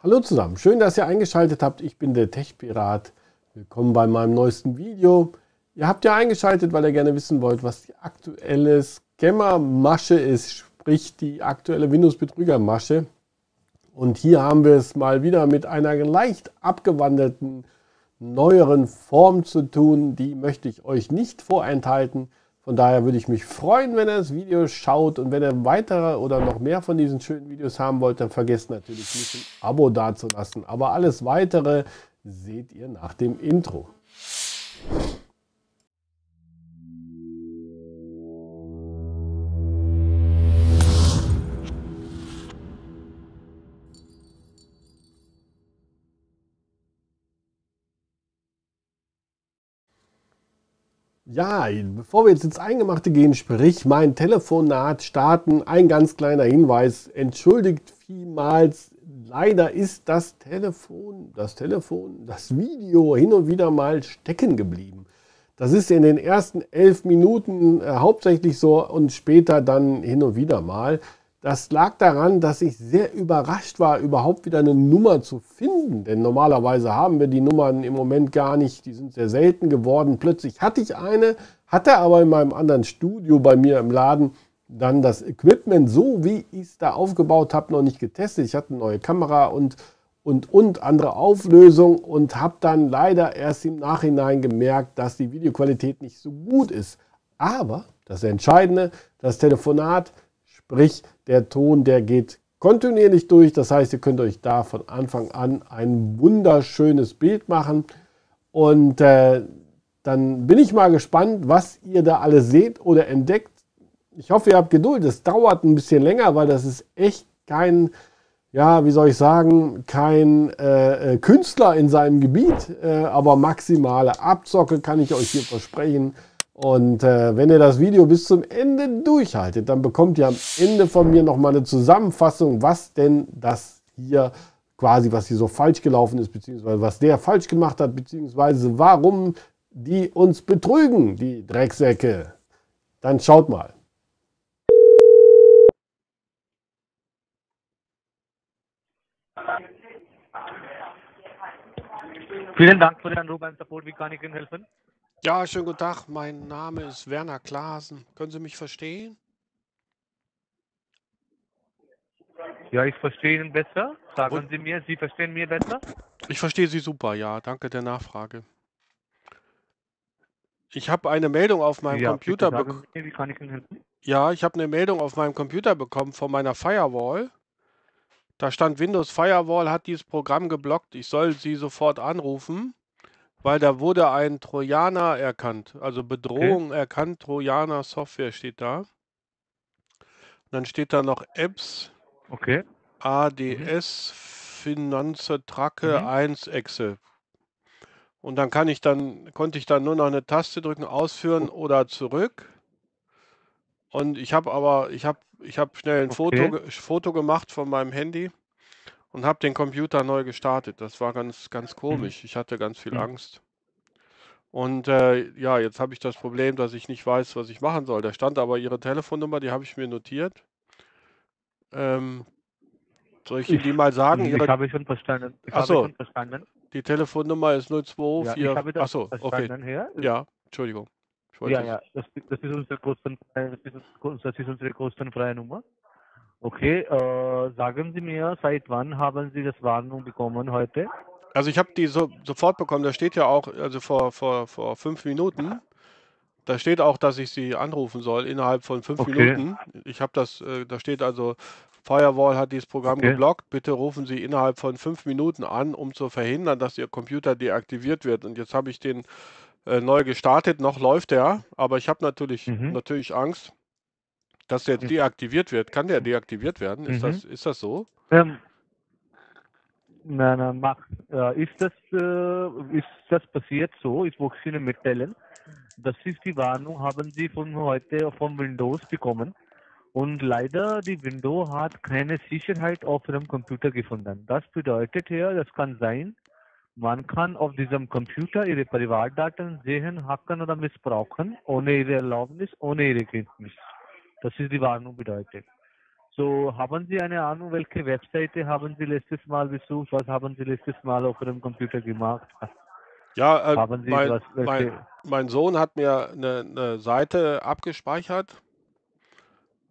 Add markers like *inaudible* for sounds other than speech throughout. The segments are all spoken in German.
Hallo zusammen, schön, dass ihr eingeschaltet habt. Ich bin der Tech-Pirat. Willkommen bei meinem neuesten Video. Ihr habt ja eingeschaltet, weil ihr gerne wissen wollt, was die aktuelle Scammer-Masche ist, sprich die aktuelle Windows-Betrüger-Masche. Und hier haben wir es mal wieder mit einer leicht abgewandelten, neueren Form zu tun. Die möchte ich euch nicht vorenthalten. Von daher würde ich mich freuen, wenn ihr das Video schaut und wenn ihr weitere oder noch mehr von diesen schönen Videos haben wollt, dann vergesst natürlich nicht ein Abo dazulassen. Aber alles weitere seht ihr nach dem Intro. Ja, bevor wir jetzt ins Eingemachte gehen, sprich mein Telefonat starten, ein ganz kleiner Hinweis. Entschuldigt vielmals, leider ist das Telefon, das Telefon, das Video hin und wieder mal stecken geblieben. Das ist in den ersten elf Minuten äh, hauptsächlich so und später dann hin und wieder mal. Das lag daran, dass ich sehr überrascht war, überhaupt wieder eine Nummer zu finden. Denn normalerweise haben wir die Nummern im Moment gar nicht. Die sind sehr selten geworden. Plötzlich hatte ich eine, hatte aber in meinem anderen Studio bei mir im Laden dann das Equipment so, wie ich es da aufgebaut habe, noch nicht getestet. Ich hatte eine neue Kamera und, und, und andere Auflösung und habe dann leider erst im Nachhinein gemerkt, dass die Videoqualität nicht so gut ist. Aber das Entscheidende, das Telefonat, sprich der Ton, der geht kontinuierlich durch. Das heißt, ihr könnt euch da von Anfang an ein wunderschönes Bild machen. Und äh, dann bin ich mal gespannt, was ihr da alles seht oder entdeckt. Ich hoffe, ihr habt Geduld. Es dauert ein bisschen länger, weil das ist echt kein, ja, wie soll ich sagen, kein äh, äh Künstler in seinem Gebiet, äh, aber maximale Abzocke kann ich euch hier versprechen. Und äh, wenn ihr das Video bis zum Ende durchhaltet, dann bekommt ihr am Ende von mir nochmal eine Zusammenfassung, was denn das hier quasi, was hier so falsch gelaufen ist, beziehungsweise was der falsch gemacht hat, beziehungsweise warum die uns betrügen, die Drecksäcke. Dann schaut mal. Vielen Dank für den Anruf beim Support. Wie kann ich Ihnen helfen? Ja, schönen guten Tag. Mein Name ist Werner Klaasen. Können Sie mich verstehen? Ja, ich verstehe ihn besser. Sagen Und? Sie mir, Sie verstehen mir besser? Ich verstehe Sie super, ja. Danke der Nachfrage. Ich habe eine Meldung auf meinem ja, Computer bekommen. Wie kann ich Ihnen helfen? Ja, ich habe eine Meldung auf meinem Computer bekommen von meiner Firewall. Da stand Windows Firewall hat dieses Programm geblockt. Ich soll sie sofort anrufen. Weil da wurde ein Trojaner erkannt, also Bedrohung okay. erkannt, Trojaner Software steht da. Und dann steht da noch Apps, okay. ADS, mhm. Finanze, Tracke, mhm. 1, Excel. Und dann kann ich dann, konnte ich dann nur noch eine Taste drücken, ausführen oh. oder zurück. Und ich habe aber, ich habe, ich habe schnell ein okay. Foto, Foto gemacht von meinem Handy und habe den Computer neu gestartet. Das war ganz, ganz mhm. komisch. Ich hatte ganz viel mhm. Angst. Und äh, ja, jetzt habe ich das Problem, dass ich nicht weiß, was ich machen soll. Da stand aber Ihre Telefonnummer, die habe ich mir notiert. Ähm, soll ich Ihnen die mal sagen? Ich Ihre... habe schon verstanden. Ich Achso, schon verstanden. Die Telefonnummer ist 024. Ja, ich habe das Achso, okay. Her. Ja, Entschuldigung. Ja, ja, das, das, ist unsere kostenfreie, das, ist, das ist unsere kostenfreie Nummer. Okay, äh, sagen Sie mir, seit wann haben Sie das Warnung bekommen heute? Also ich habe die so, sofort bekommen, da steht ja auch, also vor, vor, vor fünf Minuten, da steht auch, dass ich sie anrufen soll innerhalb von fünf okay. Minuten. Ich habe das, äh, da steht also, Firewall hat dieses Programm okay. geblockt, bitte rufen Sie innerhalb von fünf Minuten an, um zu verhindern, dass Ihr Computer deaktiviert wird. Und jetzt habe ich den äh, neu gestartet, noch läuft er, aber ich habe natürlich, mhm. natürlich Angst, dass der deaktiviert wird. Kann der deaktiviert werden? Ist, mhm. das, ist das so? Ähm, nein, nein, mach. Äh, ist, das, äh, ist das passiert so? Ich wollte Ihnen mitteilen. Das ist die Warnung, haben Sie von heute von Windows bekommen. Und leider, die Windows hat keine Sicherheit auf Ihrem Computer gefunden. Das bedeutet hier, das kann sein, man kann auf diesem Computer Ihre Privatdaten sehen, hacken oder missbrauchen, ohne Ihre Erlaubnis, ohne Ihre Kenntnis. Das ist die Warnung bedeutet. So, haben Sie eine Ahnung, welche Webseite haben Sie letztes Mal besucht? Was haben Sie letztes Mal auf Ihrem Computer gemacht? Ja, äh, mein, was, mein, mein Sohn hat mir eine, eine Seite abgespeichert.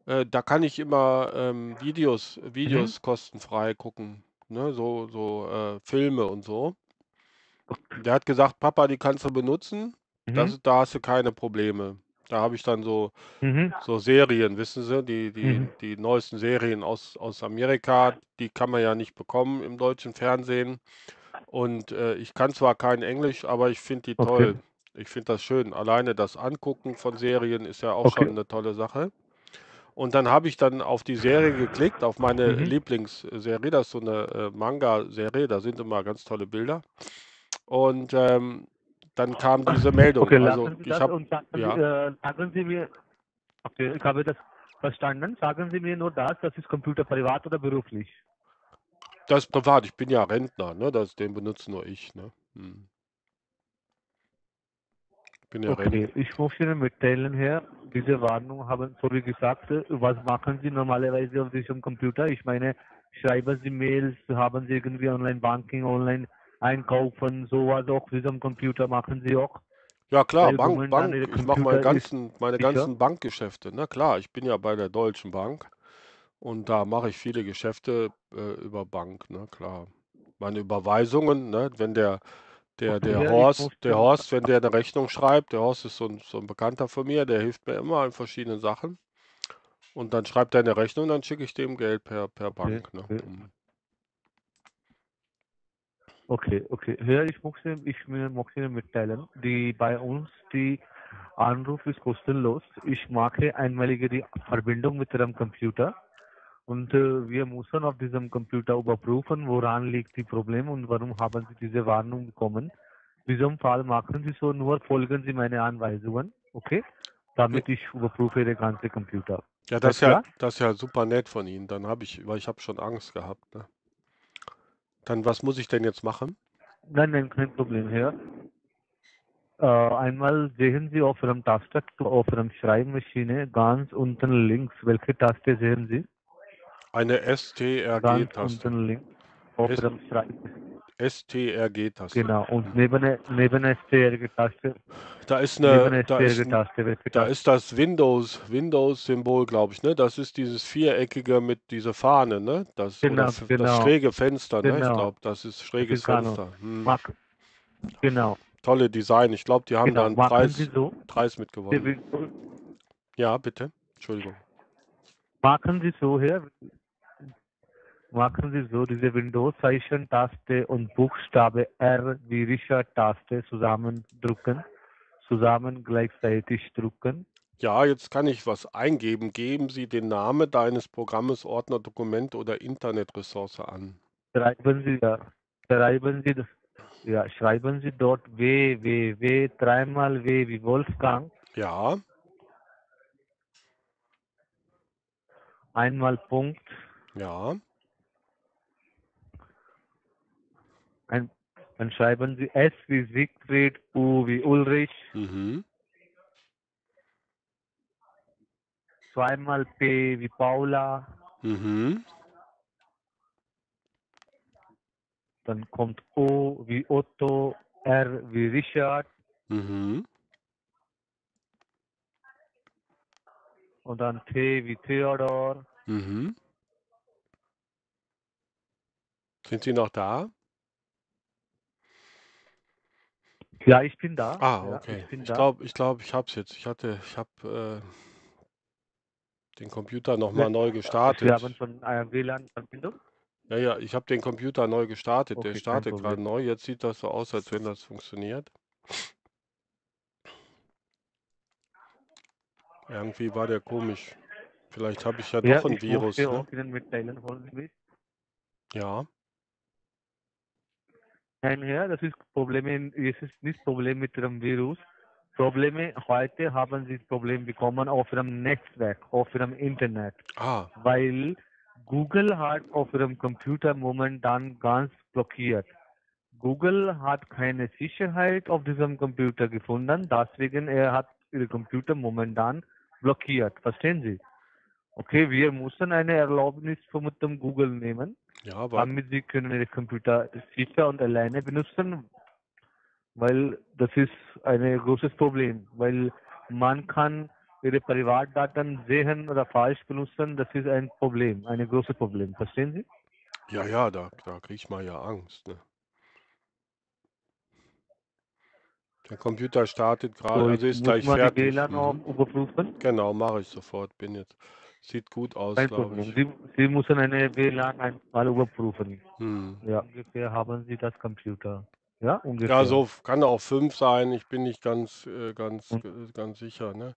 Äh, da kann ich immer ähm, Videos, mhm. Videos kostenfrei gucken, ne? So, so äh, Filme und so. Der hat gesagt, Papa, die kannst du benutzen. Das, Mhm. da hast du keine Probleme. Da habe ich dann so, Mhm. so Serien, wissen Sie, die, die, Mhm. die neuesten Serien aus, aus Amerika, die kann man ja nicht bekommen im deutschen Fernsehen. Und äh, ich kann zwar kein Englisch, aber ich finde die Okay. toll. Ich finde das schön. Alleine das Angucken von Serien ist ja auch schon Okay. eine tolle Sache. Und dann habe ich dann auf die Serie geklickt, auf meine Mhm. Lieblingsserie. Das ist so eine äh, Manga-Serie, da sind immer ganz tolle Bilder. Und ähm, dann kam diese Meldung. Okay, Also lassen Sie ich habe, und sagen, ja, äh, sagen Sie mir, okay, ich habe das verstanden. Sagen Sie mir nur das, das ist Computer privat oder beruflich? das ist privat. Ich bin ja Rentner, ne? Das, den benutze nur ich, ne? Hm. Ich bin ja Rentner. Okay, ich möchte Ihnen mitteilen, Herr, diese Warnung haben, so wie gesagt, was machen Sie normalerweise auf diesem Computer? Ich meine, schreiben Sie Mails, haben Sie irgendwie Online-Banking, Online-Einkaufen, sowas auf diesem Computer machen Sie auch? Ja klar, Weil Bank, Bank, ich mache meine ganzen, meine sicher. ganzen Bankgeschäfte. Na klar, ich bin ja bei der Deutschen Bank und da mache ich viele Geschäfte äh, über Bank, ne, klar. Meine Überweisungen, ne, wenn der, der, der Ja, Horst, der Horst, wenn der eine Rechnung schreibt, der Horst ist so ein, so ein Bekannter von mir, der hilft mir immer in verschiedenen Sachen. Und dann schreibt er eine Rechnung, dann schicke ich dem Geld per, per Bank, ne. Okay. Okay. Hier, ich möchte, ich mir- möchte Ihnen mitteilen, die bei uns die Anruf ist kostenlos. Ich mache einmalige die Verbindung mit Ihrem Computer und äh, wir müssen auf diesem Computer überprüfen, woran liegt die Problem und warum haben Sie diese Warnung bekommen. In diesem Fall machen Sie so, nur folgen Sie meine Anweisungen, okay? Damit ich überprüfe Ihre ganze Computer. Ja, das Ist ja, das ist ja super nett von Ihnen. Dann habe ich, weil ich habe schon Angst gehabt, ne. Dann, was muss ich denn jetzt machen? Nein, nein, kein Problem hier. Äh, einmal sehen Sie auf Ihrem Tastatur, auf Ihrem Schreibmaschine ganz unten links, welche Taste sehen Sie? Eine Ganz STRG-Taste. unten links auf Ihrem Schreibmaschine. STRG-Taste. Genau, und neben, neben STRG Taste, Da ist eine, da ist, ein- da ist das Windows, Windows-Symbol, glaube ich, ne? Das ist dieses viereckige mit dieser Fahne, ne? Das, Genau, f- das genau, schräge Fenster, ne? Ich genau. glaube, das ist schräges Africano. Fenster. Hm. Genau, Tolle Design. Ich glaube, die haben da genau. einen Machen Sie Preis, so. Preis mitgewonnen. Ja, bitte. Entschuldigung. Machen Sie so hier. Machen Sie so diese Windows-Zeichen-Taste und Buchstabe R wie Richard-Taste zusammendrücken, zusammen gleichzeitig drücken. Ja, jetzt kann ich was eingeben. Geben Sie den Namen deines Programmes, Ordner, Dokument oder Internetressource an. Schreiben Sie da, schreiben Sie, das- ja, schreiben Sie dort W, W, W, dreimal W wie Wolfgang, Ja, einmal Punkt, ja, ein, dann schreiben Sie S wie Siegfried, U wie Ulrich, mhm, zweimal P wie Paula, mhm, dann kommt O wie Otto, R wie Richard mhm. und dann T wie Theodor. Mhm. Sind Sie noch da? Ja, ich bin da. Ah, Ja, okay. ich bin Ich da. glaube, ich glaube, ich habe es jetzt. Ich hatte, ich habe äh, den Computer noch Ja, mal neu gestartet. haben schon eine WLAN-Verbindung? Ja, ja, ich habe den Computer neu gestartet. Der Okay, kein startet gerade Problem. neu. Jetzt sieht das so aus, als wenn das funktioniert. Irgendwie war der komisch. Vielleicht habe ich ja Ja, doch ein ich Virus, ne? auch Ihnen mitteilen, hören Sie mich? Ja. Nein, Herr, das ist Probleme, in- es ist nicht Problem mit Ihrem Virus. Probleme, heute haben Sie das Problem bekommen auf Ihrem Netzwerk, auf Ihrem Internet, Ah, weil Google hat auf Ihrem Computer momentan ganz blockiert. Google hat keine Sicherheit auf diesem Computer gefunden, deswegen er hat Ihr Computer momentan blockiert. Verstehen Sie? Okay, wir müssen eine Erlaubnis von dem Google nehmen, Ja, aber damit Sie können Ihre Computer sicher und alleine benutzen, weil das ist ein großes Problem, weil man kann Ihre Privatdaten sehen oder falsch benutzen, das ist ein Problem, ein großes Problem. Verstehen Sie? ja, ja, da, da kriegt man ja Angst. Ne? Der Computer startet gerade, So, also ist gleich man die fertig. WLAN Mhm. überprüfen. Genau, mache ich sofort. Bin jetzt. Sieht gut aus, glaube ich. Sie, Sie müssen eine WLAN einmal überprüfen. Hm. Ja, ungefähr haben Sie das Computer. Ja, ungefähr. Ja, so kann auch fünf sein. Ich bin nicht ganz, äh, ganz, Und- äh, ganz sicher. Ne?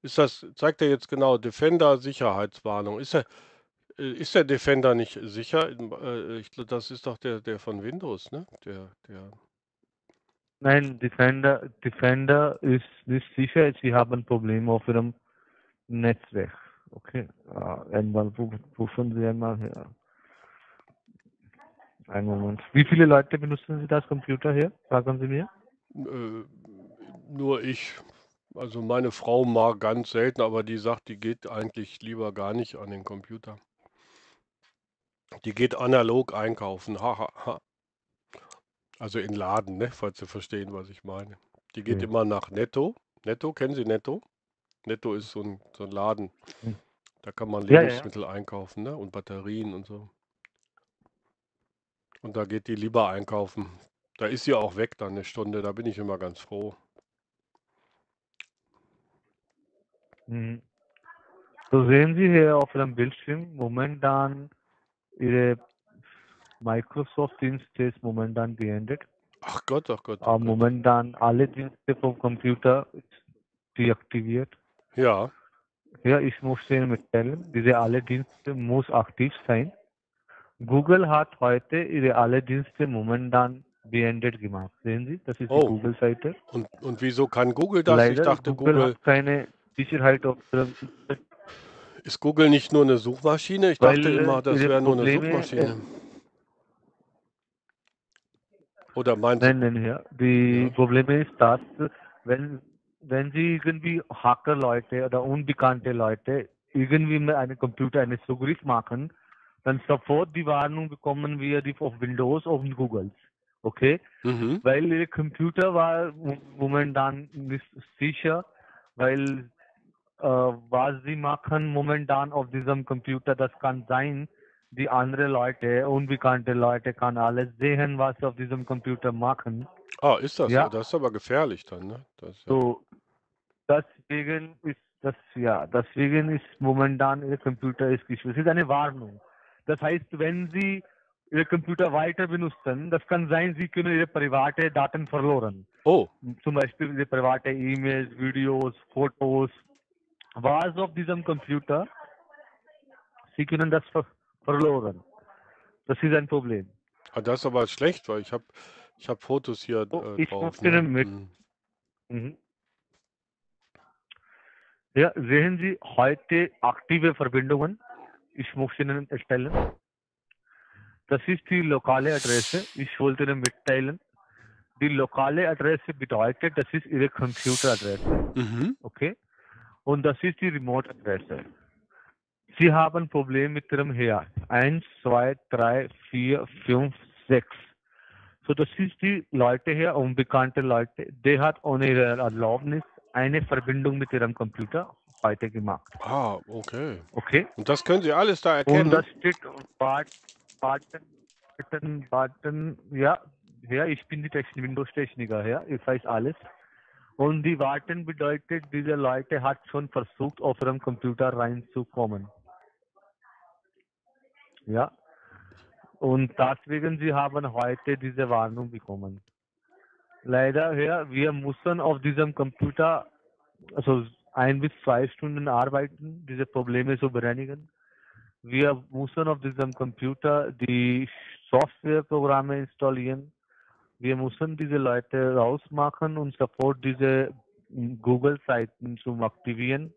Ist das, zeigt er jetzt genau, Defender Sicherheitswarnung. Ist der, äh, ist der Defender nicht sicher? Ich das ist doch der, der von Windows, ne? Der, der. Nein, Defender, Defender ist nicht sicher. Sie haben Probleme auf Ihrem Netzwerk. Okay, äh, einmal ru- rufen Sie einmal her. Einen Moment. Wie viele Leute benutzen Sie das Computer hier? Sagen Sie mir. Äh, nur ich. Also meine Frau mag ganz selten, aber die sagt, die geht eigentlich lieber gar nicht an den Computer. Die geht analog einkaufen. Ha, ha, ha. Also in Laden, ne? Falls Sie verstehen, was ich meine. Die geht Okay. immer nach Netto. Netto, kennen Sie Netto? Netto ist so ein, so ein Laden. Hm. Da kann man Ja, ja, ja. Lebensmittel einkaufen, ne? Und Batterien und so. Und da geht die lieber einkaufen. Da ist sie auch weg dann eine Stunde. Da bin ich immer ganz froh. Mhm. So sehen Sie hier auf Ihrem Bildschirm momentan Ihre Microsoft-Dienste ist momentan beendet. Ach Gott, ach Gott, ach Aber Gott. momentan alle Dienste vom Computer ist deaktiviert. Ja, Ja, ich muss Ihnen mitteilen, diese alle Dienste muss aktiv sein. Google hat heute ihre alle Dienste momentan beendet gemacht. Sehen Sie, das ist die Oh. Google-Seite. und, und wieso kann Google das? Ich Leider dachte, Google, Google, hat keine Sicherheit auf ihrem ist Google nicht nur eine Suchmaschine? Ich Weil, dachte immer, das wäre nur eine Suchmaschine. Oder meinst Nein, nein, ja. Die Ja. Probleme ist, dass wenn, wenn Sie irgendwie Hacker-Leute oder unbekannte Leute irgendwie mit einem Computer einen Zugriff machen, dann sofort die Warnung bekommen wir auf Windows auf Google. Okay? Mhm. Weil Ihr Computer war mo- momentan nicht sicher, weil äh, was Sie machen momentan auf diesem Computer, das kann sein, die andere Leute, unbekannte Leute, kann alles sehen, was Sie auf diesem Computer machen. Ah, ist das Ja. so? Das ist aber gefährlich dann, ne? Das, ja- So, deswegen ist das, ja, deswegen ist momentan Ihr Computer ist geschützt. Es ist eine Warnung. Das heißt, wenn Sie Ihr Computer weiter benutzen, das kann sein, Sie können Ihre private Daten verloren. Oh, Zum Beispiel Ihre private E-Mails, Videos, Fotos. Was auf diesem Computer, Sie können das ver verloren. Das ist ein Problem. ah, das ist aber schlecht, weil ich habe ich hab Fotos hier Oh, äh, ich drauf. möchte Ne? mit- Mhm. Mhm. Ja, sehen Sie heute aktive Verbindungen. Ich möchte Ihnen erstellen. Das ist die lokale Adresse. Ich wollte Ihnen mitteilen. Die lokale Adresse bedeutet, das ist Ihre Computeradresse. Mhm. Okay? Und das ist die Remote-Adresse. Sie haben ein Problem mit Ihrem Herd. Eins, zwei, drei, vier, fünf, sechs. So, das ist die Leute hier, unbekannte Leute. Der hat ohne ihre Erlaubnis eine Verbindung mit ihrem Computer heute gemacht. Ah, okay. Okay? Und das können Sie alles da erkennen? Und das steht Button, Button, Button, ja, ja, ich bin die Technik, Windows-Techniker, ja, ich weiß alles. Und die Warten bedeutet, diese Leute hat schon versucht, auf ihrem Computer reinzukommen. Ja. Und deswegen, sie haben heute diese Warnung bekommen. Leider, ja, wir müssen auf diesem Computer, also ein bis zwei Stunden arbeiten, diese Probleme zu bereinigen. Wir müssen auf diesem Computer die Softwareprogramme installieren. Wir müssen diese Leute rausmachen und sofort diese Google-Seiten zum Aktivieren.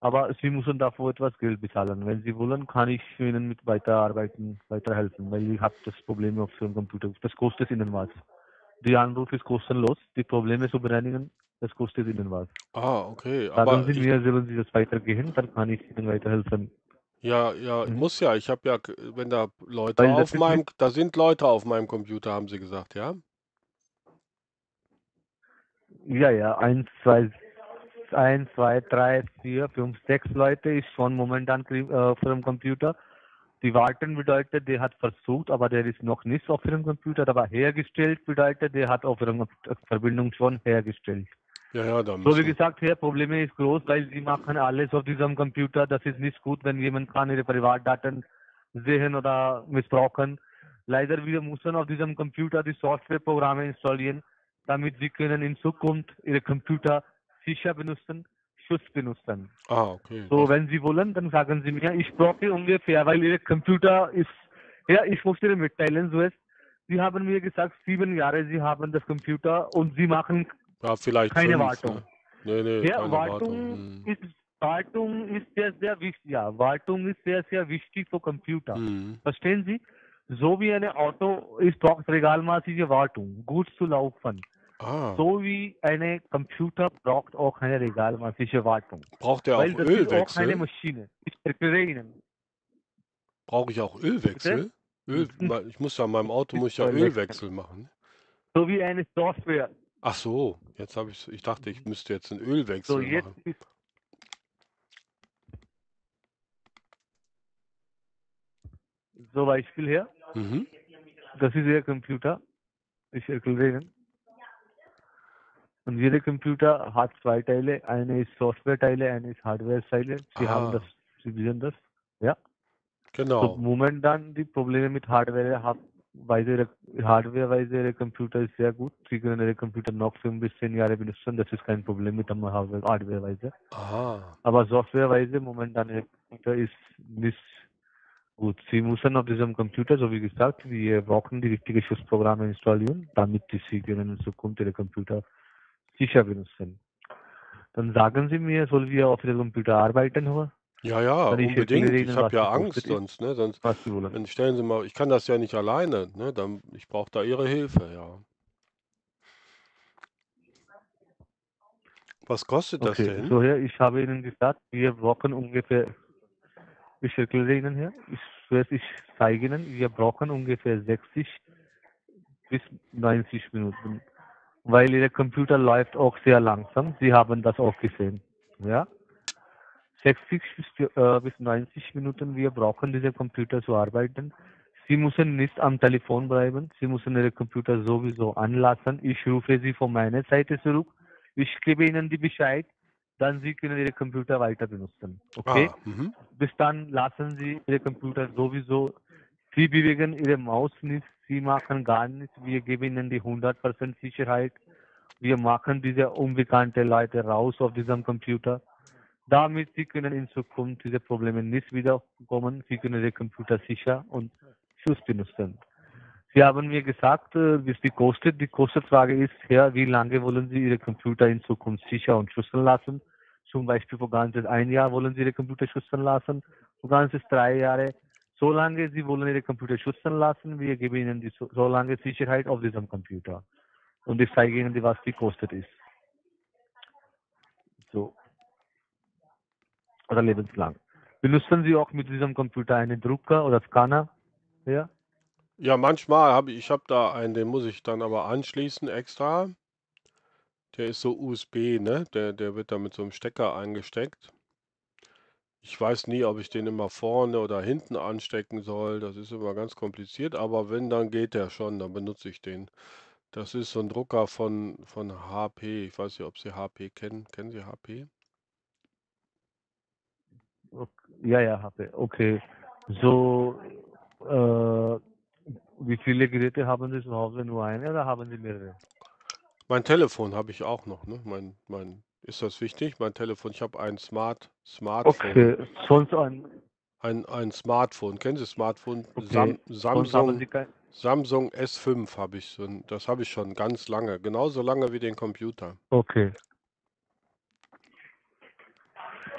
Aber Sie müssen dafür etwas Geld bezahlen. Wenn Sie wollen, kann ich Ihnen mit weiterarbeiten, weiterhelfen, weil ich habe das Problem auf Ihrem Computer. Das kostet Ihnen was. Die Anruf ist kostenlos. Die Probleme zu bereinigen, das kostet Ihnen was. Ah, okay. Sagen Aber Sie ich, mir, sollen Sie das weitergehen, dann kann ich Ihnen weiterhelfen. ja, ja, Mhm. muss ja. Ich habe ja, wenn da Leute Weil auf meinem, mit, da sind Leute auf meinem Computer, haben Sie gesagt, ja? ja, ja, eins, zwei, eins, zwei, drei, vier, fünf, sechs Leute ist schon momentan äh, auf Ihrem Computer. Die warten bedeutet, der hat versucht, aber der ist noch nicht auf Ihrem Computer, aber hergestellt bedeutet, der hat auf Ihrem Verbindung schon hergestellt. Ja, ja, da So wie gesagt, hier Probleme ist groß, weil sie machen alles auf diesem Computer. Das ist nicht gut, wenn jemand kann ihre Privatdaten sehen oder missbrauchen. Leider wir müssen auf diesem Computer die Softwareprogramme installieren, damit sie können in Zukunft ihre Computer sicher benutzen, Schutz benutzen. Ah, okay. So, wenn Sie wollen, dann sagen Sie mir, ich brauche ungefähr, weil Ihr Computer ist, ja, ich muss Ihnen mitteilen, so ist, Sie haben mir gesagt, sieben Jahre Sie haben das Computer und Sie machen Ja, keine fünf, Wartung. ne? Nee, nee, Ja, keine Wartung Wartung. Hm. ist Wartung ist sehr, sehr wichtig. Ja, Wartung ist sehr, sehr wichtig für Computer. Hm. Verstehen Sie? So wie ein Auto ist braucht regelmäßige Wartung, gut zu laufen. Ah, So wie eine Computer braucht auch eine regelmäßige Wartung. braucht Weil auch das ist auch eine Ölwechsel? Maschine. Ich erkläre Ihnen. Brauche ich auch Ölwechsel? Öl, ich muss ja an meinem Auto muss ja Ölwechsel. Ölwechsel machen. So wie eine Software. Ach so, jetzt habe ich, ich dachte, ich müsste jetzt einen Ölwechsel So jetzt machen. ist so Beispiel her. Mhm. Das ist Ihr Computer. Ich erkläre Ihnen. Und jeder Computer hat zwei Teile. Eine ist Software-Teile, eine ist Hardware-Teile. Sie haben Ah. das, Sie wissen das. Ja. So Genau. momentan die Probleme mit Hardware haben, weil Hardware-weise ihre Computer ist sehr gut. Sie können ihre Computer noch fünf bis zehn Jahre benutzen. Das ist kein Problem mit Hardware- Hardware-weise. Aber Software-weise momentan ihr Computer ist nicht gut. Sie müssen auf diesem Computer, so wie gesagt, wir brauchen die richtigen Schutzprogramme installieren, damit Sie können in Zukunft Ihre Computer sicher benutzen. Dann sagen Sie mir, soll wir auf Ihrem Computer arbeiten, oder? Ja, ja, ich unbedingt. erkläre Ich habe ja Angst sonst, ne? Sonst, dann stellen Sie mal, ich kann das ja nicht alleine, ne? Dann, ich brauche da Ihre Hilfe, ja. Was kostet das Okay, denn? so hier, ich habe Ihnen gesagt, wir brauchen ungefähr, ich erkläre Ihnen hier, ich, ich zeige Ihnen, wir brauchen ungefähr 60 bis 90 Minuten, weil Ihr Computer läuft auch sehr langsam. Sie haben das auch gesehen, ja. 60 bis, äh, bis 90 Minuten wir brauchen, diese Computer zu arbeiten. Sie müssen nicht am Telefon bleiben. Sie müssen Ihre Computer sowieso anlassen. Ich rufe Sie von meiner Seite zurück. Ich gebe Ihnen die Bescheid, dann Sie können Ihre Computer weiter benutzen. Okay? Ah, mhm. Bis dann lassen Sie Ihre Computer sowieso. Sie bewegen Ihre Maus nicht. Sie machen gar nichts. Wir geben Ihnen die 100% Sicherheit. Wir machen diese unbekannten Leute raus auf diesem Computer. Damit Sie können in Zukunft diese Probleme nicht wiederkommen. Sie können Ihre Computer sicher und Schutz benutzen. Sie haben mir gesagt, äh, wie es die kostet. Die Kostenfrage ist, ja, wie lange wollen Sie Ihre Computer in Zukunft sicher und schützen lassen? Zum Beispiel für ganzes ein Jahr wollen Sie Ihre Computer schützen lassen, für ganzes drei Jahre. Solange Sie wollen Ihre Computer schützen lassen, wir geben Ihnen die so, lange Sicherheit auf diesem Computer. Und ich zeige Ihnen, was die kostet ist. So. Oder lebenslang. Benutzen Sie auch mit diesem Computer einen Drucker oder Scanner? Ja? Ja, manchmal habe ich, ich habe da einen, den muss ich dann aber anschließen extra. Der ist so USB, ne? Der, der wird da mit so einem Stecker eingesteckt. Ich weiß nie, ob ich den immer vorne oder hinten anstecken soll. Das ist immer ganz kompliziert, aber wenn, dann geht der schon, dann benutze ich den. Das ist so ein Drucker von, von HP. Ich weiß nicht, ob Sie HP kennen. Kennen Sie HP? Ja, ja, habe. Okay. So, äh, wie viele Geräte haben Sie zu Hause? Nur eine oder haben Sie mehrere? Mein Telefon habe ich auch noch, ne? Mein, mein, ist das wichtig? Mein Telefon, ich habe ein Smart, Smartphone. Okay, sonst ein, Ein, ein Smartphone. Kennen Sie Smartphone? okay. Sam, Samsung, Samsung S5 habe ich. Ein- Das habe ich schon ganz lange. Genauso lange wie den Computer. okay.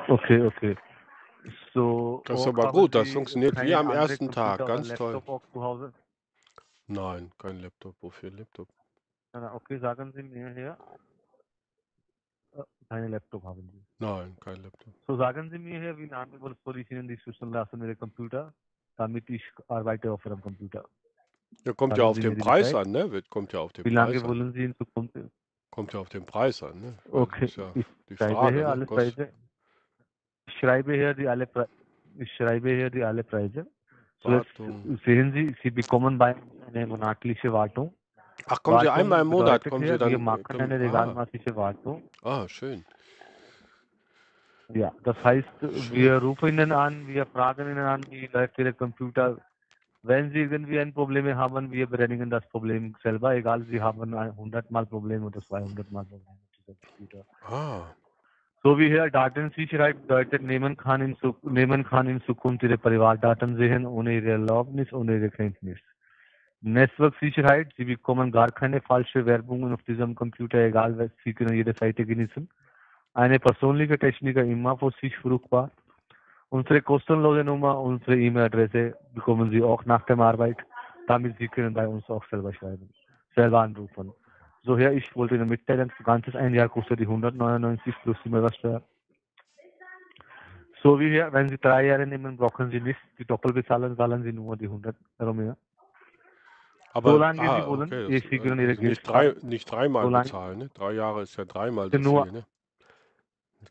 Okay, okay. So, Das ist auch aber gut. Das funktioniert wie am ersten Tag. Ganz toll. Nein, kein Laptop. Wofür Laptop? Okay, sagen Sie mir hier. Keine Laptop haben Sie. Nein, kein Laptop. So sagen Sie mir hier, wie lange soll ich Ihnen die System lassen mit dem Computer, damit ich arbeite auf Ihrem Computer. Ja, kommt Sagen ja auf Sie den Preis an, ne? Kommt ja auf den Wie lange Preis an. wollen Sie in Zukunft? Kommt ja auf den Preis an, ne? Okay, ja ich schreibe Frage, hier ne? alle Preise. Ich schreibe hier die alle Pre ich schreibe hier die alle Preise. Wartung. sehen Sie, Sie bekommen bei eine monatliche Wartung. Ach, kommen Sie einmal im Monat, kommen Sie dann. Wir machen kommen- eine ah, regelmäßige Wartung. ah, schön. Ja, das heißt, wir rufen Ihnen an, wir fragen Ihnen an, wie läuft Ihr Computer. Wenn Sie irgendwie ein Problem haben, wir bereinigen das Problem selber, egal, Sie haben ein 100 Mal Problem oder 200 Mal Problem mit diesem Computer. Ah, So wie hier Datensicherheit bedeutet, nehmen kann, in, nehmen kann in Zukunft Ihre Privatdaten sehen, ohne Ihre Erlaubnis, ohne Ihre Kenntnis. Netzwerksicherheit, Sie bekommen gar keine falsche Werbung auf diesem Computer, egal was, Sie können jede Seite genießen. Eine persönliche Techniker immer für sich fruchtbar. Unsere kostenlose Nummer, unsere E-Mail-Adresse bekommen Sie auch nach der Arbeit, damit Sie können bei uns auch selber schreiben, selber anrufen. So hier, ich wollte Ihnen mitteilen, ganzes ein Jahr kostet die 199 plus Mehrwertsteuer. So wie hier, wenn Sie drei Jahre nehmen, brauchen Sie nicht die doppelt bezahlen, zahlen Sie nur die 100 Euro mehr. Aber Solange ah, Sie wollen, okay, das, kriege also Ihre nicht, drei, Geld. nicht dreimal Solange- bezahlen, ne? Drei Jahre ist ja dreimal so Nur- viel, ne?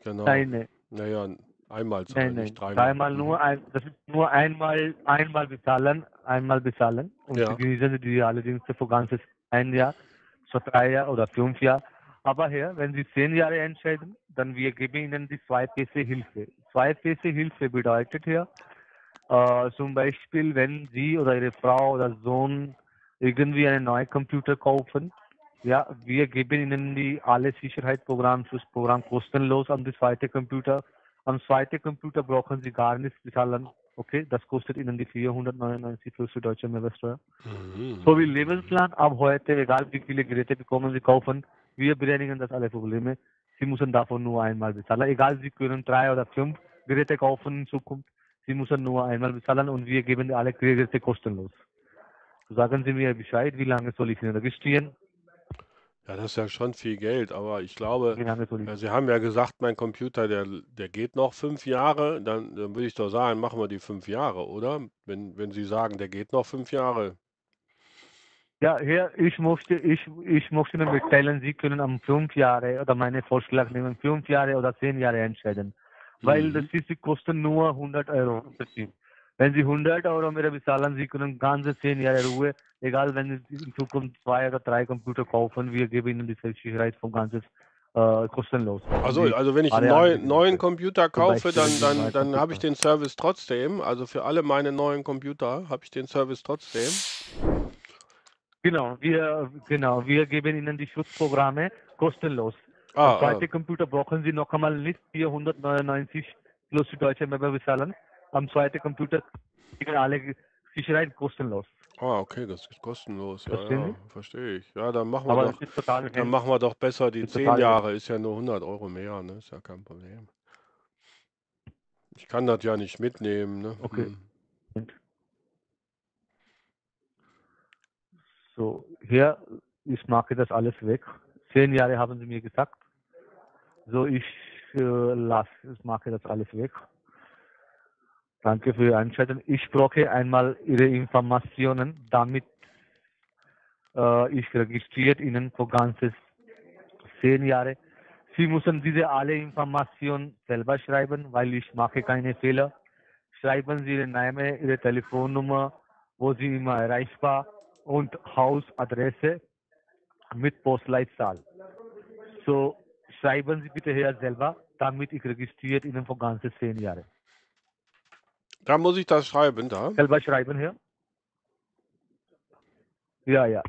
Genau. Nein, nein, Naja, einmal nein, zahlen, nein. nicht dreimal. Dreimal Mhm. nur, ein, das ist nur einmal, einmal bezahlen, einmal bezahlen. Und Ja. Sie genießen die alle Dienste für ganzes ein Jahr, so drei Jahre oder fünf Jahre. Aber hier, wenn Sie zehn Jahre entscheiden, dann wir geben Ihnen die Zwei-Pässe Hilfe. Zwei-Pässe Hilfe bedeutet hier, äh, zum Beispiel, wenn Sie oder Ihre Frau oder Sohn irgendwie einen neuen Computer kaufen, ja, wir geben Ihnen die alle Sicherheitsprogramm, das Programm kostenlos an die zweite Computer. Am zweiten Computer brauchen Sie gar nichts bezahlen. Okay, das kostet Ihnen die 499 plus die deutsche Mehrwertsteuer. Mhm. So wie lebenslang ab heute, egal wie viele Geräte bekommen Sie kaufen, wir bereinigen das alle Probleme. Sie müssen davon nur einmal bezahlen. Egal, Sie können drei oder fünf Geräte kaufen in Zukunft. Sie müssen nur einmal bezahlen und wir geben alle Geräte kostenlos. Sagen Sie mir Bescheid, wie lange soll ich Ihnen registrieren? Ja, das ist ja schon viel Geld, aber ich glaube, ja, Sie haben ja gesagt, mein Computer, der, der geht noch fünf Jahre, dann, dann würde ich doch sagen, machen wir die fünf Jahre, oder? Wenn, wenn Sie sagen, der geht noch fünf Jahre. Ja, hier, ich möchte, ich, ich möchte Ihnen mitteilen, Sie können am fünf Jahre oder meine Vorschlag nehmen, fünf Jahre oder zehn Jahre entscheiden. Weil Mhm. das ist, die kosten nur 100 Euro. Wenn Sie 100 Euro mehr bezahlen, Sie können ganze zehn Jahre Ruhe, egal wenn Sie in Zukunft zwei oder drei Computer kaufen, wir geben Ihnen die Sicherheit vom ganzes äh, kostenlos. Also, also wenn ich einen alle neuen. Computer kaufe, dann, dann, dann habe ich den Service trotzdem. Also für alle meine neuen Computer habe ich den Service trotzdem. Genau, wir, genau, wir geben Ihnen die Schutzprogramme kostenlos. Ah, zweite Computer brauchen Sie noch einmal nicht 499 plus die deutsche Member bezahlen. Am zweiten Computer alle Sicherheit kostenlos. ah, okay, das ist kostenlos. Ja, ja, verstehe ich. Ja, dann machen wir Aber doch, dann machen wir doch besser die ist zehn total- Jahre. Ist ja nur 100 Euro mehr, ne? Ist ja kein Problem. Ich kann das ja nicht mitnehmen, ne? Okay. Hm. So, hier, ich mache das alles weg. Zehn Jahre haben Sie mir gesagt. So, ich äh, lasse, ich mache das alles weg. Danke für Ihre Einschätzung. Ich brauche einmal Ihre Informationen, damit äh, ich registriert Ihnen für ganzes zehn Jahre. Sie müssen diese alle Informationen selber schreiben, weil ich mache keine Fehler. Schreiben Sie Ihren Namen, Ihre Telefonnummer, wo Sie immer erreichbar und Hausadresse mit Postleitzahl. So schreiben Sie bitte hier selber, damit ich registriert Ihnen für ganze zehn Jahre. Da muss ich das schreiben, da. Selber schreiben hier. Ja, ja.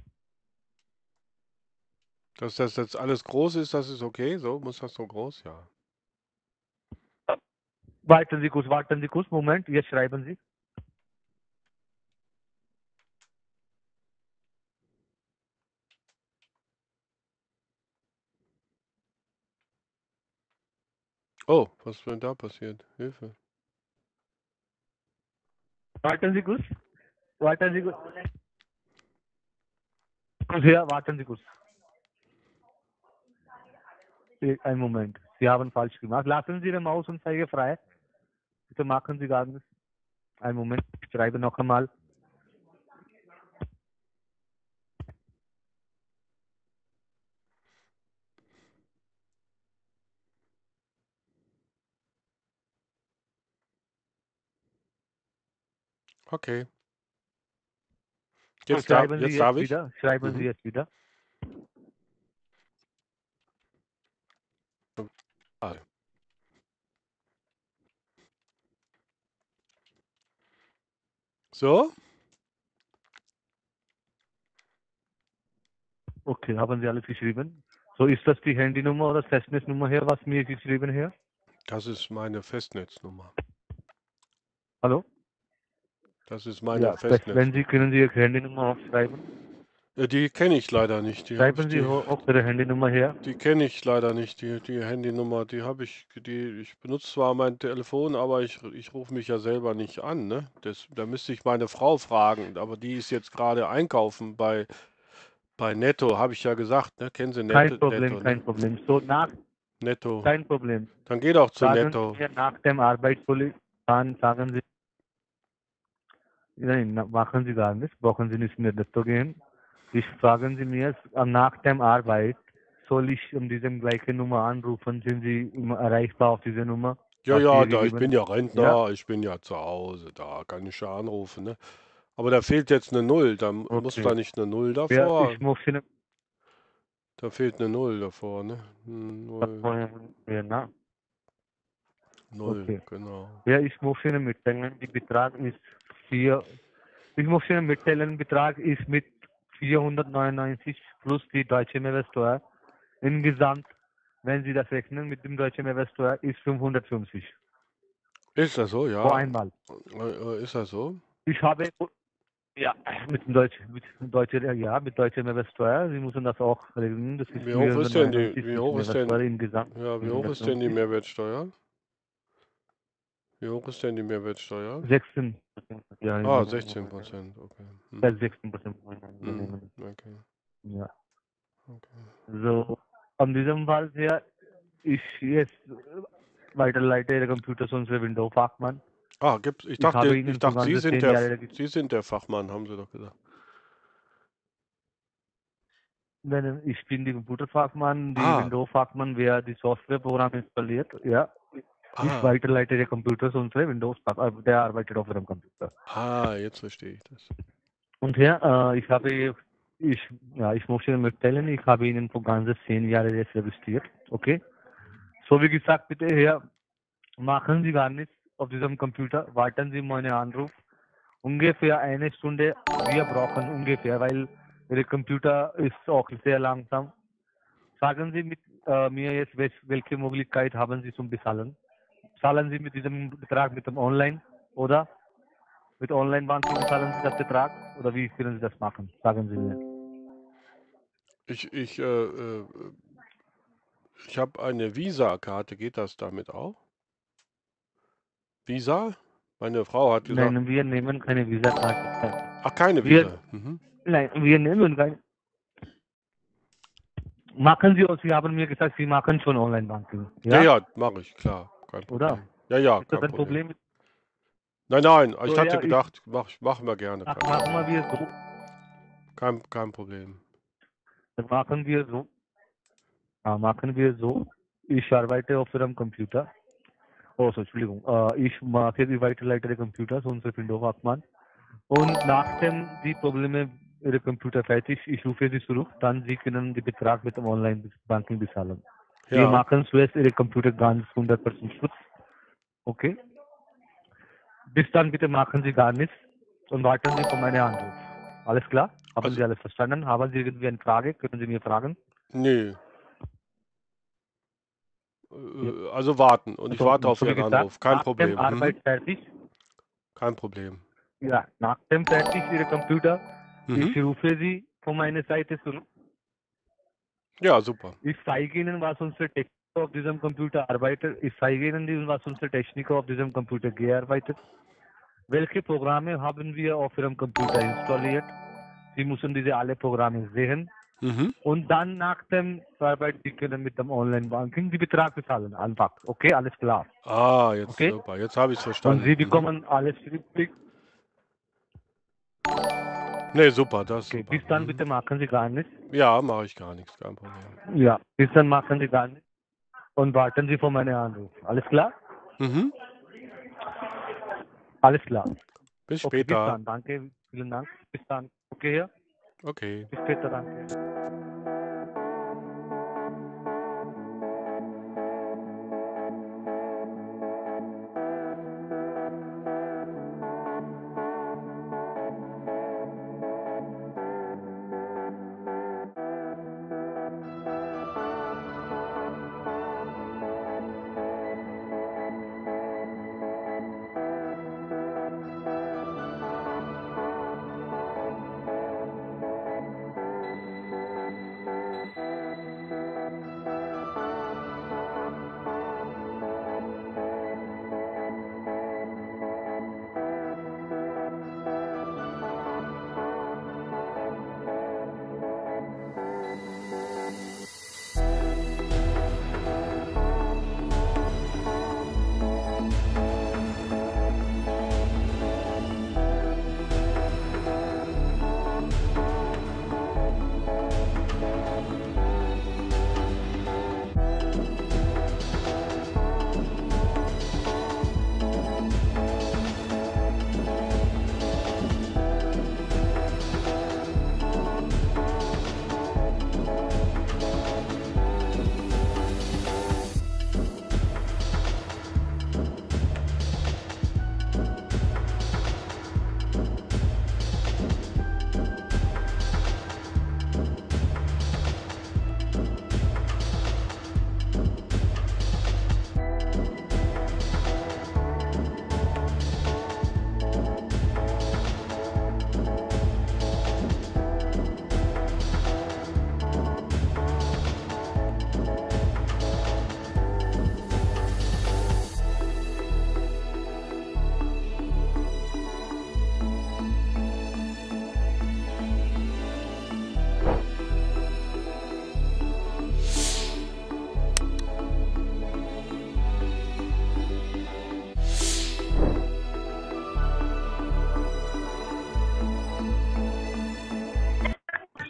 Dass das jetzt alles groß ist, das ist okay. So, muss das so groß? Ja. Warten Sie kurz, warten Sie kurz, Moment, jetzt schreiben Sie. Oh, was ist denn da passiert? Hilfe. Warten Sie kurz. Warten Sie kurz. Ja, warten Sie kurz. Ein Moment. Sie haben falsch gemacht. Lassen Sie den Maus und zeige frei. Bitte machen Sie gar nichts. Ein Moment. Ich schreibe noch einmal. Okay. So, Jetzt, darf, schreiben Sie jetzt jetzt darf ich. wieder. Schreiben Mhm. Sie jetzt wieder. Ah. So, Okay, haben Sie alles geschrieben? So, ist das die Handynummer oder Festnetznummer hier, was mir geschrieben hier? das ist meine Festnetznummer. Hallo? Das ist meine ja, Fest- Festnetznummer. wenn Sie können Sie Ihre Handynummer aufschreiben. Äh, Die kenne ich leider nicht. Die, Schreiben Sie die, auch Ihre Handynummer her. die kenne ich leider nicht. Die, die Handynummer, die habe ich, die, ich benutze zwar mein Telefon, aber ich, ich rufe mich ja selber nicht an. Ne? Das, da müsste ich meine Frau fragen, aber die ist jetzt gerade einkaufen bei, bei Netto, habe ich ja gesagt. Ne? Kennen Sie Netto? Kein Problem, Netto, kein ne? Problem. So, nach, Netto. kein Problem. Dann geh doch zu Sagen Netto. Sie nach dem Arbeitspolitik, sagen Sie, nein, machen Sie gar nichts, brauchen Sie nicht mehr Netto gehen. Ich fragen Sie mir, äh, nach dem Arbeit, soll ich um diese gleiche Nummer anrufen? Sind Sie immer erreichbar auf diese Nummer? Ja, ja, da, ich bin ja Rentner, ich bin ja zu Hause, da kann ich ja anrufen. Ne? Aber da fehlt jetzt eine Null, da m- muss Okay. da nicht eine Null Ja, davor. ich muss Ihnen Da fehlt eine Null davor, ne? Hm, Null, ja, Null, okay. genau. ja, ich muss Ihnen mitteilen, der Betrag ist vier, ich muss Ihnen mitteilen, Betrag ist mit 499 plus die deutsche Mehrwertsteuer. Insgesamt, wenn Sie das rechnen mit dem deutschen Mehrwertsteuer, ist 550 Ist das so, ja? einmal. Äh, Ist das so? Ich habe ja mit dem Deutsch, mit deutscher ja mit deutscher Mehrwertsteuer. Sie müssen das auch regeln. Das ist Wie hoch ist denn die- 499 wie hoch ist denn- insgesamt. Ja, wie hoch ist denn die 450. Mehrwertsteuer? Wie hoch ist denn die Mehrwertsteuer? 16. Ja, Ah, 16 Prozent, okay. Hm, Ja, 16 Prozent. hm, okay, Ja. okay. So, an diesem Fall her, ich jetzt weiterleite Ihre Computer zu unserem Window-Fachmann. Ah, gibt's, ich Ich dachte, ich Ihnen dachte, Sie sind der, Jahre Sie sind der Fachmann, haben Sie doch gesagt. Ich bin die Computerfachmann, die Ah. Window-Fachmann, wer die Softwareprogramm installiert, ja. Ich Ah, weiterleite Ihre Computer zu unserem Windows-Fachmann, der arbeitet auf Ihrem Computer. ah, jetzt verstehe ich das. Und ja, äh, ich habe, ich, ja, ich möchte Ihnen mitteilen, ich habe Ihnen vor ganze zehn Jahre jetzt registriert, okay? So wie gesagt, bitte hier, machen Sie gar nichts auf diesem Computer, warten Sie meinen Anruf. Ungefähr eine Stunde, wir brauchen ungefähr, weil Ihr Computer ist auch sehr langsam. Sagen Sie mit, äh, mir jetzt, wel- welche Möglichkeit haben Sie zum Bezahlen? Zahlen Sie mit diesem Betrag mit dem Online oder mit Online-Banking zahlen Sie das Betrag oder wie können Sie das machen? Sagen Sie mir. Ich, ich, äh, äh, ich habe eine Visa-Karte, geht das damit auch? Visa? Meine Frau hat gesagt, Nein, wir nehmen keine Visa-Karte. ach, keine wir- Visa. Mhm. Nein, wir nehmen keine. Machen Sie, Sie haben mir gesagt, Sie machen schon Online-Banking. Ja, Ja? ja, mache ich, klar. Kein Oder? Problem. Ja, ja, Ist das ein Problem. Problem? Nein, nein, ich So, hatte ja, ich- gedacht, mach, machen wir gerne. Ach, machen wir so. kein, kein Problem. Dann machen wir so. Ja, machen wir so. Ich arbeite auf Ihrem Computer. Oh, so, Entschuldigung. Äh, ich mache die weiterleite der Computer zu unserem Window-Fachmann. Und nachdem die Probleme Ihre Computer fertig, ich rufe Sie zurück, dann Sie können den Betrag mit dem Online-Banking bezahlen. Wir Ja, machen zuerst Ihre Computer ganz 100% Schutz. Okay? Bis dann bitte machen Sie gar nichts und warten Sie auf meinen Anruf. Alles klar? Haben Also- Sie alles verstanden? Haben Sie irgendwie eine Frage? Können Sie mir fragen? nee. Äh, Also warten und ich So, warte auf Ihren gesagt, Anruf. Kein Problem. Dem Arbeit Mhm. fertig. Kein Problem. Ja, nach dem fertig Ihre Computer. Mhm. Ich rufe Sie von meiner Seite zurück. Ja, super. Ich zeige Ihnen, was unsere Techniker auf diesem Computer arbeitet. Ich zeige Ihnen, was unsere Techniker auf diesem Computer gearbeitet. Welche Programme haben wir auf Ihrem Computer installiert? Sie müssen diese alle Programme sehen. Mhm. Und dann nach dem Arbeit, Sie können mit dem Online-Banking die Betrag bezahlen. Einfach. Okay, alles klar. Ah, jetzt Okay. super. Jetzt habe ich es Und verstanden. Sie Mhm. bekommen alles schriftlich. Nee, super, das Okay, super. bis dann Mhm. bitte machen Sie gar nichts. Ja, mache ich gar nichts, kein Problem. Ja, bis dann machen Sie gar nichts. Und warten Sie vor meinem Anruf. Alles klar? Mhm. Alles klar. Bis Okay, bis später. dann. Danke, vielen Dank. Bis dann. Okay, ja? Okay. Bis später, danke.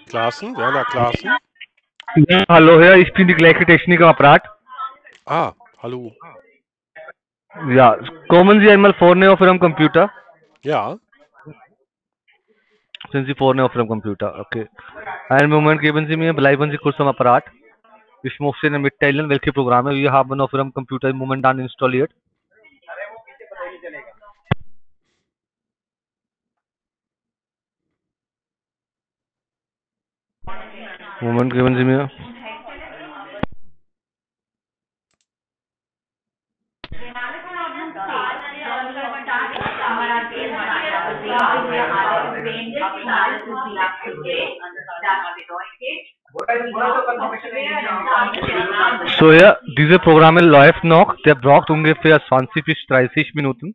Klaassen, Werner Klaassen. Ja, hallo Herr, ich bin die gleiche Technik am Apparat. Ah, hallo. Ja, kommen Sie einmal vorne auf Ihrem Computer. Ja, Sind Sie vorne auf Ihrem Computer? Okay. Einen Moment geben Sie mir, bleiben Sie kurz am Apparat. Ich möchte Ihnen mitteilen, welche Programme wir haben auf Ihrem Computer momentan installiert. Moment geben Sie mir. So ja, diese Programme läuft noch. Der braucht ungefähr 20 bis 30 Minuten.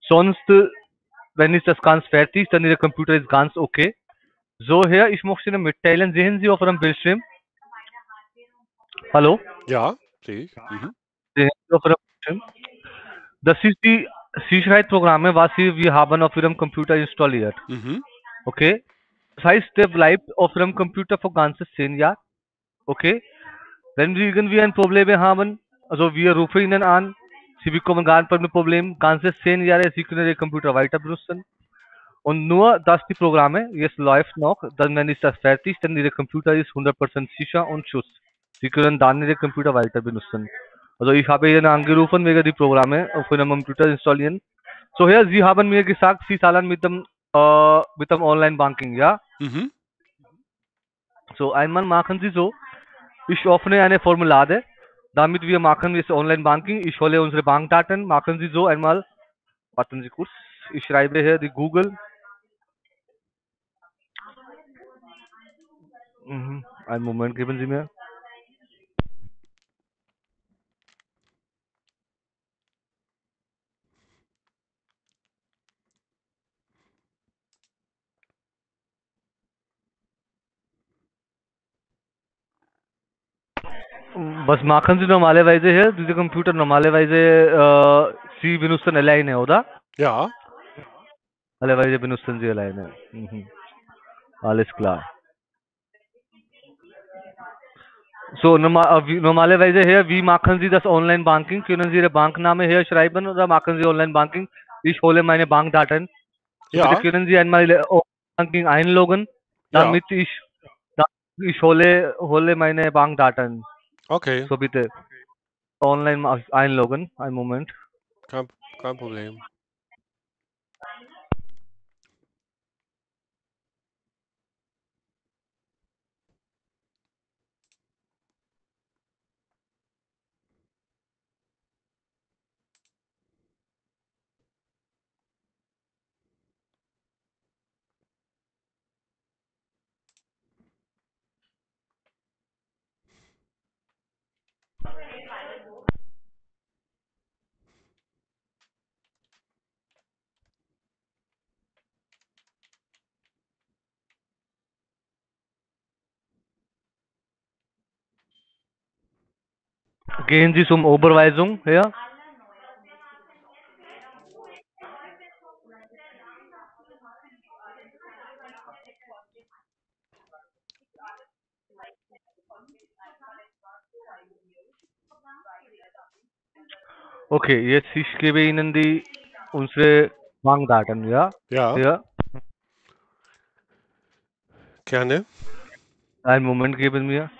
Sonst, äh, wenn ist das ganz fertig, dann Ihr Computer ist ganz okay. So Herr, ich möchte Ihnen mitteilen, sehen Sie auf Ihrem Bildschirm? Hallo? ja, sehe ich. Mhm. Sehen Sie auf Ihrem Bildschirm? Das ist die Sicherheitsprogramme, was Sie, wir haben auf Ihrem Computer installiert. Mhm. Okay? Das heißt, der bleibt auf Ihrem Computer für ganze 10 Jahre. Okay? Wenn Sie irgendwie ein Problem haben, also wir rufen Ihnen an, Sie bekommen gar kein Problem, ganze 10 Jahre, Sie können Ihr Computer weiter benutzen. Und nur, dass die Programme, jetzt läuft noch, dann wenn ist das fertig, dann Ihr Computer ist 100% sicher und Schutz. Sie können dann Ihr Computer weiter benutzen. Also ich habe Ihnen angerufen, wegen die Programme auf Ihrem Computer installieren. So Herr, Sie haben mir gesagt, Sie zahlen mit dem, äh, mit dem Online-Banking, ja? Mhm. So, einmal machen Sie so. Ich öffne eine Formulare. Damit wir machen jetzt Online-Banking. Ich hole unsere Bankdaten. Machen Sie so einmal. Warten Sie kurz. Ich schreibe hier die Google. Mhm. Einen Moment geben Sie mir. Was machen Sie normalerweise hier? Diese Computer normalerweise äh, Sie benutzen alleine, oder? Ja. Normalerweise benutzen Sie alleine. Mhm. Alles klar. So, normal, äh, wie, normalerweise hier, wie machen Sie das Online-Banking? Können Sie Ihre Bankname hier schreiben oder machen Sie Online-Banking? Ich hole meine Bankdaten. So, Ja. Bitte können Sie einmal Ihre Online-Banking einloggen, Ja. damit ich, damit ich hole, hole meine Bankdaten. Okay. So bitte online ma- einloggen. Einen Moment. Kein, kein Problem. Gehen Sie zum Überweisung her. Okay, jetzt ich gebe Ihnen die unsere Bankdaten, ja? Ja, Ja. gerne. Einen Moment geben wir.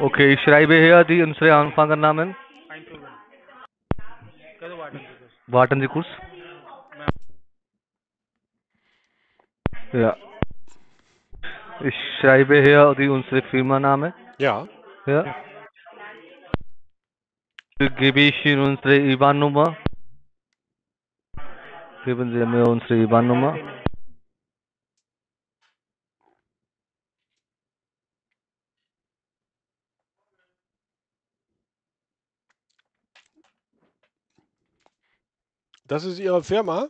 Okay, ich schreibe hier die unsere Anfängernamen. Warten Sie kurz. Ja. Ich schreibe hier die unsere Firmenname. Ja. Ja. Dann gebe ich Ihnen unsere IBAN-Nummer. Geben Sie mir unsere IBAN-Nummer. Das ist Ihre Firma?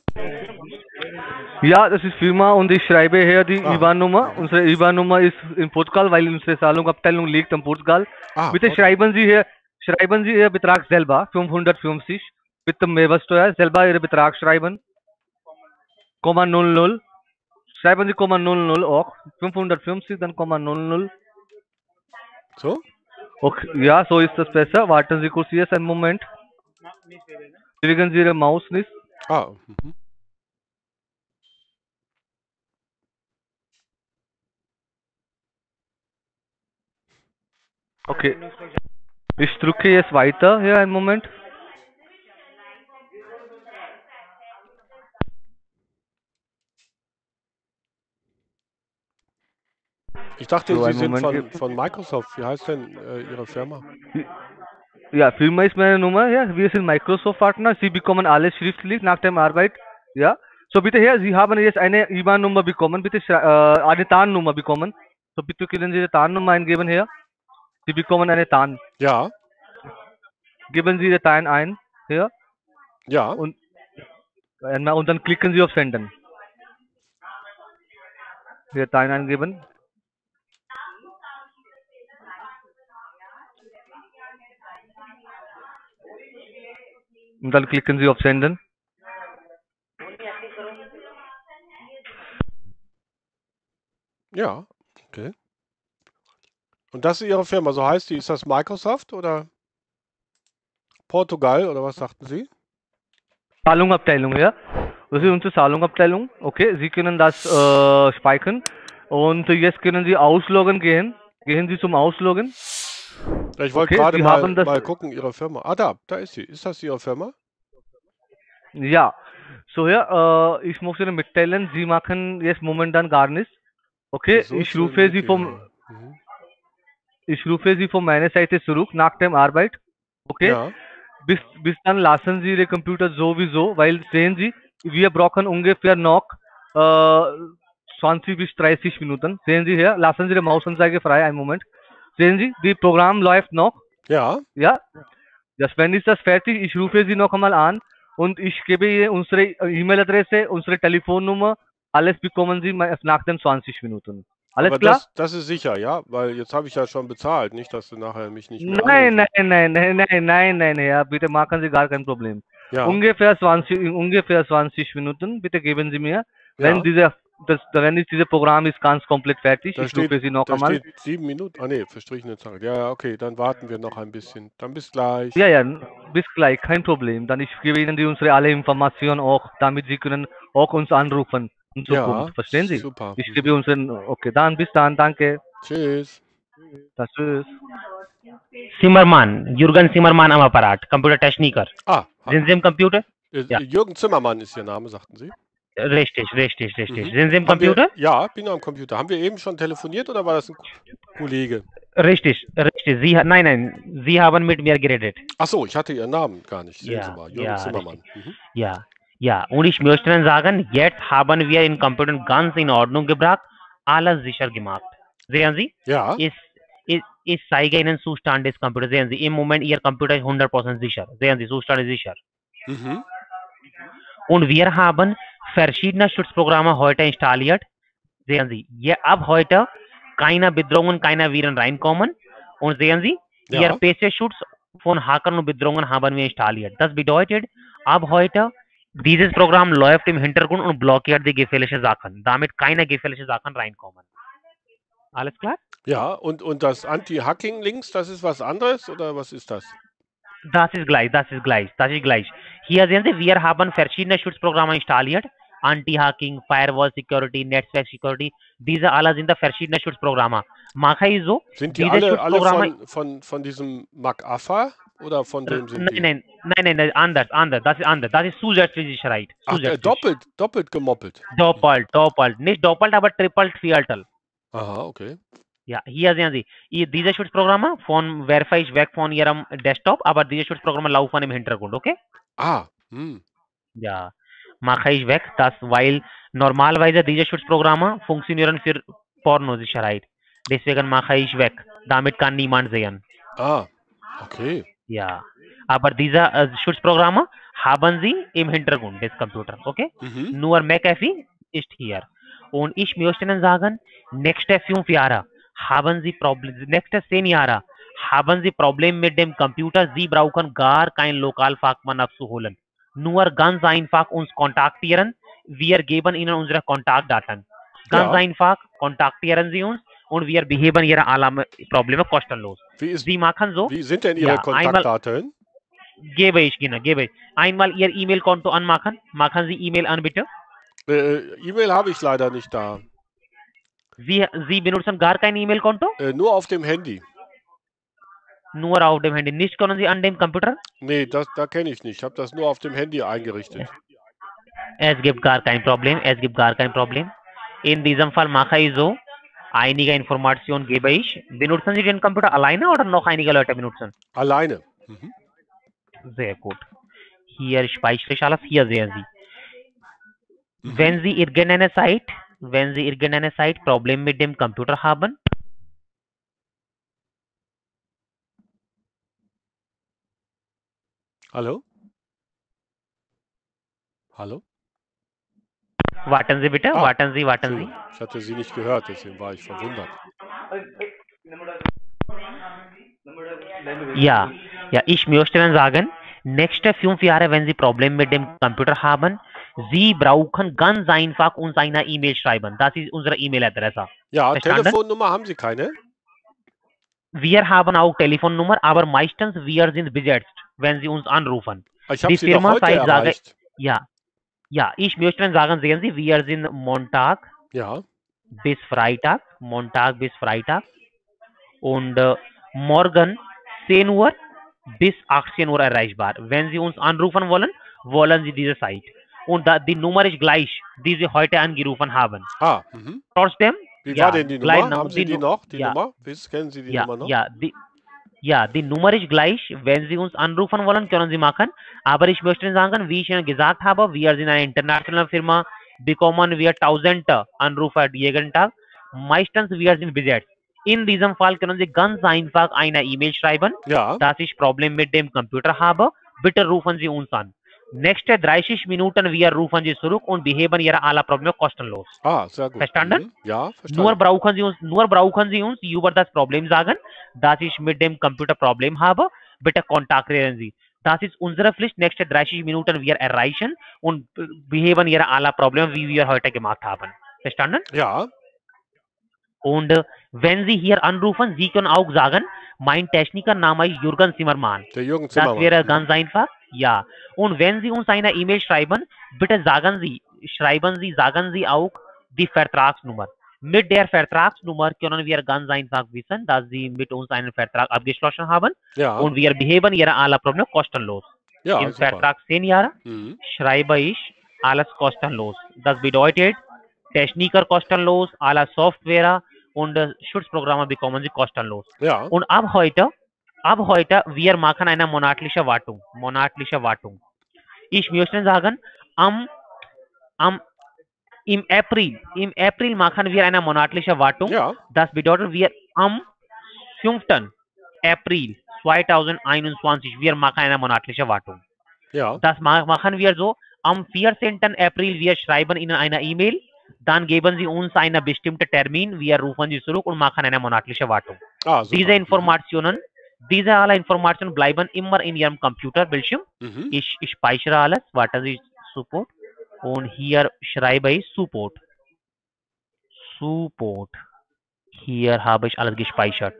Ja, das ist Firma und ich schreibe hier die Ah. IBAN-Nummer. Unsere IBAN-Nummer ist in Portugal, weil unsere Zahlungsabteilung liegt in Portugal. Ah, Bitte okay. schreiben Sie hier, schreiben Sie Ihr Betrag selber, 550. Bitte Mehrwertsteuer, selber Ihren Betrag schreiben. Komma 00. Schreiben Sie Komma 00 auch. 550, dann Komma 00. So? Okay, ja, so ist das besser. Warten Sie kurz jetzt einen Moment. Bewegen Sie Ihre Maus nicht. Ah, mhm. Okay. Ich drücke jetzt weiter. Hier einen Moment. Ich dachte, So, Sie sind Moment von, von Microsoft. Wie heißt denn äh, Ihre Firma? Ja, Firma ist meine Nummer. Ja, wir sind Microsoft-Partner. Sie bekommen alles schriftlich nach der Arbeit. Ja. So bitte hier, Sie haben jetzt eine IBAN-Nummer bekommen. Bitte äh, eine TAN-Nummer bekommen. So bitte können Sie die TAN-Nummer eingeben hier. Sie bekommen eine TAN. Ja, Geben Sie die TAN ein hier ja. und, und dann klicken Sie auf Senden. Hier TAN eingeben. Und dann klicken Sie auf Senden. Ja, okay. Und das ist Ihre Firma, so heißt die. Ist das Microsoft oder Portugal oder was sagten Sie? Zahlungsabteilung, ja. Das ist unsere Zahlungsabteilung. Okay, Sie können das äh, speichern. Und jetzt können Sie ausloggen gehen. Gehen Sie zum Ausloggen. Ich wollte Okay, gerade mal, mal gucken, Ihre Firma. Ah, da, da ist sie. Ist das Ihre Firma? Ja. So, ja, äh, ich muss Ihnen mitteilen, Sie machen jetzt momentan gar nichts. Okay, So ich rufe Sie vom, Mhm. ich rufe Sie von meiner Seite zurück nach dem Arbeit. Okay? Ja, bis, bis dann lassen Sie Ihre Computer sowieso, weil sehen Sie, wir brauchen ungefähr noch äh, 20 bis 30 Minuten. Sehen Sie hier, lassen Sie die Mausanzeige frei, einen Moment. Sehen Sie, die Programm läuft noch, ja, ja. Das, wenn ist das fertig? Ich rufe Sie noch einmal an und ich gebe Ihnen unsere E-Mail-Adresse, unsere Telefonnummer. Alles bekommen Sie nach den 20 Minuten. Alles Aber klar? das, das ist sicher, ja? Weil jetzt habe ich ja schon bezahlt, nicht, dass du nachher mich nicht mehr Nein, anrufst. nein, nein, nein, nein, nein, nein, Herr, bitte machen Sie gar kein Problem. Ja, Ungefähr 20, in ungefähr 20 Minuten, bitte geben Sie mir. Wenn ja. dieser, das, wenn ist dieses Programm ist ganz komplett fertig, Da ich steht- rufe Sie noch Da einmal. steht sieben Minuten. Ah nee, verstrichene Zeit. Ja, ja, okay, dann warten wir noch ein bisschen. Dann bis gleich. Ja, ja, bis gleich, kein Problem. Dann ich gebe Ihnen die unsere alle Informationen auch, damit Sie können auch uns anrufen in Ja, Zukunft. Verstehen Sie? Super. Ich gebe unseren, okay, dann bis dann, danke. Tschüss. Das tschüss. Zimmermann, Jürgen Zimmermann am Apparat, Computer Techniker. Ah, Sind Sie im Computer? äh, ja. Jürgen Zimmermann ist Ihr Name, sagten Sie? Richtig, richtig, richtig. Mhm. Sind Sie im Haben wir- Computer? Ja, bin am Computer. Haben wir eben schon telefoniert oder war das ein Ko- Kollege? Richtig, richtig. Sie, nein, nein, Sie haben mit mir geredet. Ach so, ich hatte Ihren Namen gar nicht. Sehen Ja, Sie mal, Jürgen ja, Zimmermann. Mhm. Ja, ja. Und ich möchte Ihnen sagen, jetzt haben wir in Computer ganz in Ordnung gebracht, alles sicher gemacht. Sehen Sie? Ja, Ich, ich, ich zeige Ihnen Zustand des Computers. Sehen Sie, im Moment Ihr Computer ist 100% sicher. Sehen Sie, Zustand ist sicher. mhm. Und wir haben verschiedene Schutzprogramme heute installiert. Sehen Sie, je, ab heute keine Bedrohungen, keine Viren reinkommen. Und sehen Sie, Ja. Ihr PC-Schutz von Hackern und Bedrohungen haben wir installiert. Das bedeutet, ab heute, dieses Programm läuft im Hintergrund und blockiert die gefährlichen Sachen, damit keine gefährlichen Sachen reinkommen. Alles klar? ja. Und, und das Anti-Hacking-Links, das ist was anderes oder was ist das? Das ist gleich, das ist gleich, das ist gleich. Hier sehen Sie, wir haben verschiedene Schutzprogramme installiert. Anti-Hacking, Firewall Security, Netzwerk Security. Diese alle sind da verschiedene Schutzprogramme. Mache ich so, Sind die Diese alle, alle von, von, von diesem MacAffa oder von wem sind nein, nein, nein, nein, nein, anders, anders, das ist anders. Das ist zusätzliche Sicherheit. Ach, äh, doppelt, doppelt gemoppelt. Doppelt, doppelt. Nicht doppelt, aber trippelt, viertel. Aha, okay. Ja, hier sehen Sie, ihr- diese Schutzprogramme von werfe ich weg von Ihrem Desktop, aber diese Schutzprogramme laufen im Hintergrund, okay? Ah, hm. Ja, mache ich weg, das, weil normalerweise diese Schutzprogramme funktionieren für Pornosicherheit. Deswegen mache ich weg. Damit kann niemand sehen. Ah, okay. Ja, aber diese äh, Schutzprogramme haben Sie im Hintergrund des Computers, okay? Mhm. Nur McAfee ist hier. Und ich möchte Ihnen sagen, nächste fünf Jahre haben Sie Probleme, nächste zehn Jahre haben Sie Probleme mit dem Computer. Sie brauchen gar keinen Lokalfachmann abzuholen. Nur ganz einfach uns kontaktieren. Wir geben Ihnen unsere Kontaktdaten. Ganz Ja. einfach kontaktieren Sie uns und wir beheben Ihre alle Probleme kostenlos. Wie, ist, Sie machen so, wie sind denn Ihre Ja, einmal- Kontaktdaten? gebe ich Ihnen, gebe ich. Einmal Ihr E-Mail-Konto anmachen. Machen Sie E-Mail an, bitte. Äh, E-Mail habe ich leider nicht da. Sie, Sie benutzen gar kein E-Mail-Konto? Äh, nur auf dem Handy. Nur auf dem Handy. Nicht können Sie an dem Computer? Nee, das, da kenne ich nicht. Ich habe das nur auf dem Handy eingerichtet. Es gibt gar kein Problem. Es gibt gar kein Problem. In diesem Fall mache ich so. Einige Informationen gebe ich. Benutzen Sie den Computer alleine oder noch einige Leute benutzen? Alleine. Mhm. Sehr gut. Hier speichere ich alles. Hier sehen Sie. Mhm. Wenn Sie irgendeine Zeit, wenn Sie irgendeine Zeit Problem mit dem Computer haben, Hallo? Hallo? warten Sie bitte, Ah, warten Sie, warten Sie. Ich hatte Sie nicht gehört, deswegen war ich verwundert. Ja, ja, ich möchte Ihnen sagen, nächste fünf Jahre, wenn Sie Probleme mit dem Computer haben, Sie brauchen ganz einfach uns eine E-Mail schreiben. Das ist unsere E-Mail-Adresse. Ja, Verstanden? Telefonnummer haben Sie keine? Wir haben auch Telefonnummer, aber meistens wir sind besetzt, wenn Sie uns anrufen. Ich habe Sie doch Firma heute Zeit sage- erreicht. Ja, ja, ich möchte sagen, sehen Sie, wir sind Montag Ja, bis Freitag, Montag bis Freitag und äh, morgen 10 Uhr bis 18 Uhr erreichbar. Wenn Sie uns anrufen wollen, wollen Sie diese Zeit. Und da, die Nummer ist gleich, die Sie heute angerufen haben. ah, mhm. Trotzdem, Wie Ja, war denn die Nummer? Haben Sie die die noch? Die ja. Nummer? Wiss- Kennen Sie die Nummer noch? ja, die, ja, die Nummer ist gleich. Wenn Sie uns anrufen wollen, können Sie machen. Aber ich möchte sagen, wie ich Ihnen gesagt habe, wir sind eine internationale Firma, bekommen wir tausende Anrufe jeden Tag. Meistens wir sind besetzt. In diesem Fall können Sie ganz einfach eine E-Mail schreiben, Ja. dass ich Problem mit dem Computer habe. Bitte rufen Sie uns an. Nächste 30 Minuten wir rufen Sie zurück und beheben Ihre alle Probleme kostenlos. Ah, sehr gut. Verstanden? Mhm. Ja, verstanden. Nur brauchen Sie uns, nur brauchen Sie uns über das Problem sagen, dass ich mit dem Computer Problem habe. Bitte kontaktieren Sie. Das ist unsere Pflicht. Nächste 30 Minuten wir erreichen und äh, beheben Ihre alle Probleme, wie wir heute gemacht haben. Verstanden? ja. Und äh, wenn Sie hier anrufen, Sie können auch sagen, mein Technikername ist Jürgen Zimmermann. Der Jürgen Zimmermann. Das wäre Mhm. ganz einfach. Ja. Und wenn Sie uns eine E-Mail schreiben, bitte sagen Sie, schreiben Sie, sagen Sie auch die Vertragsnummer. Mit der Vertragsnummer können wir ganz einfach wissen, dass Sie mit uns einen Vertrag abgeschlossen haben Ja. und wir beheben Ihre alle Probleme kostenlos. ja, Im super. Vertrag 10 Jahre Mhm. schreibe ich alles kostenlos. Das bedeutet, Techniker kostenlos, alle Software und äh, Schutzprogramme bekommen Sie kostenlos. Ja. Und ab heute, ab heute, wir machen eine monatliche Wartung. Monatliche Wartung. Ich möchte sagen, am, am, im April, im April machen wir eine monatliche Wartung. Ja. Das bedeutet, wir am 5. April 2021, wir machen eine monatliche Wartung. Ja. Das ma machen wir so. Am 14. April, wir schreiben Ihnen eine E-Mail. Dann geben Sie uns einen bestimmten Termin. Wir rufen Sie zurück und machen eine monatliche Wartung. Ah. Diese Informationen, diese alle Informationen bleiben immer in Ihrem Computerbildschirm. Mhm. Ich, ich speichere alles. Warten Sie, Support. Und hier schreibe ich Support. Support. Hier habe ich alles gespeichert.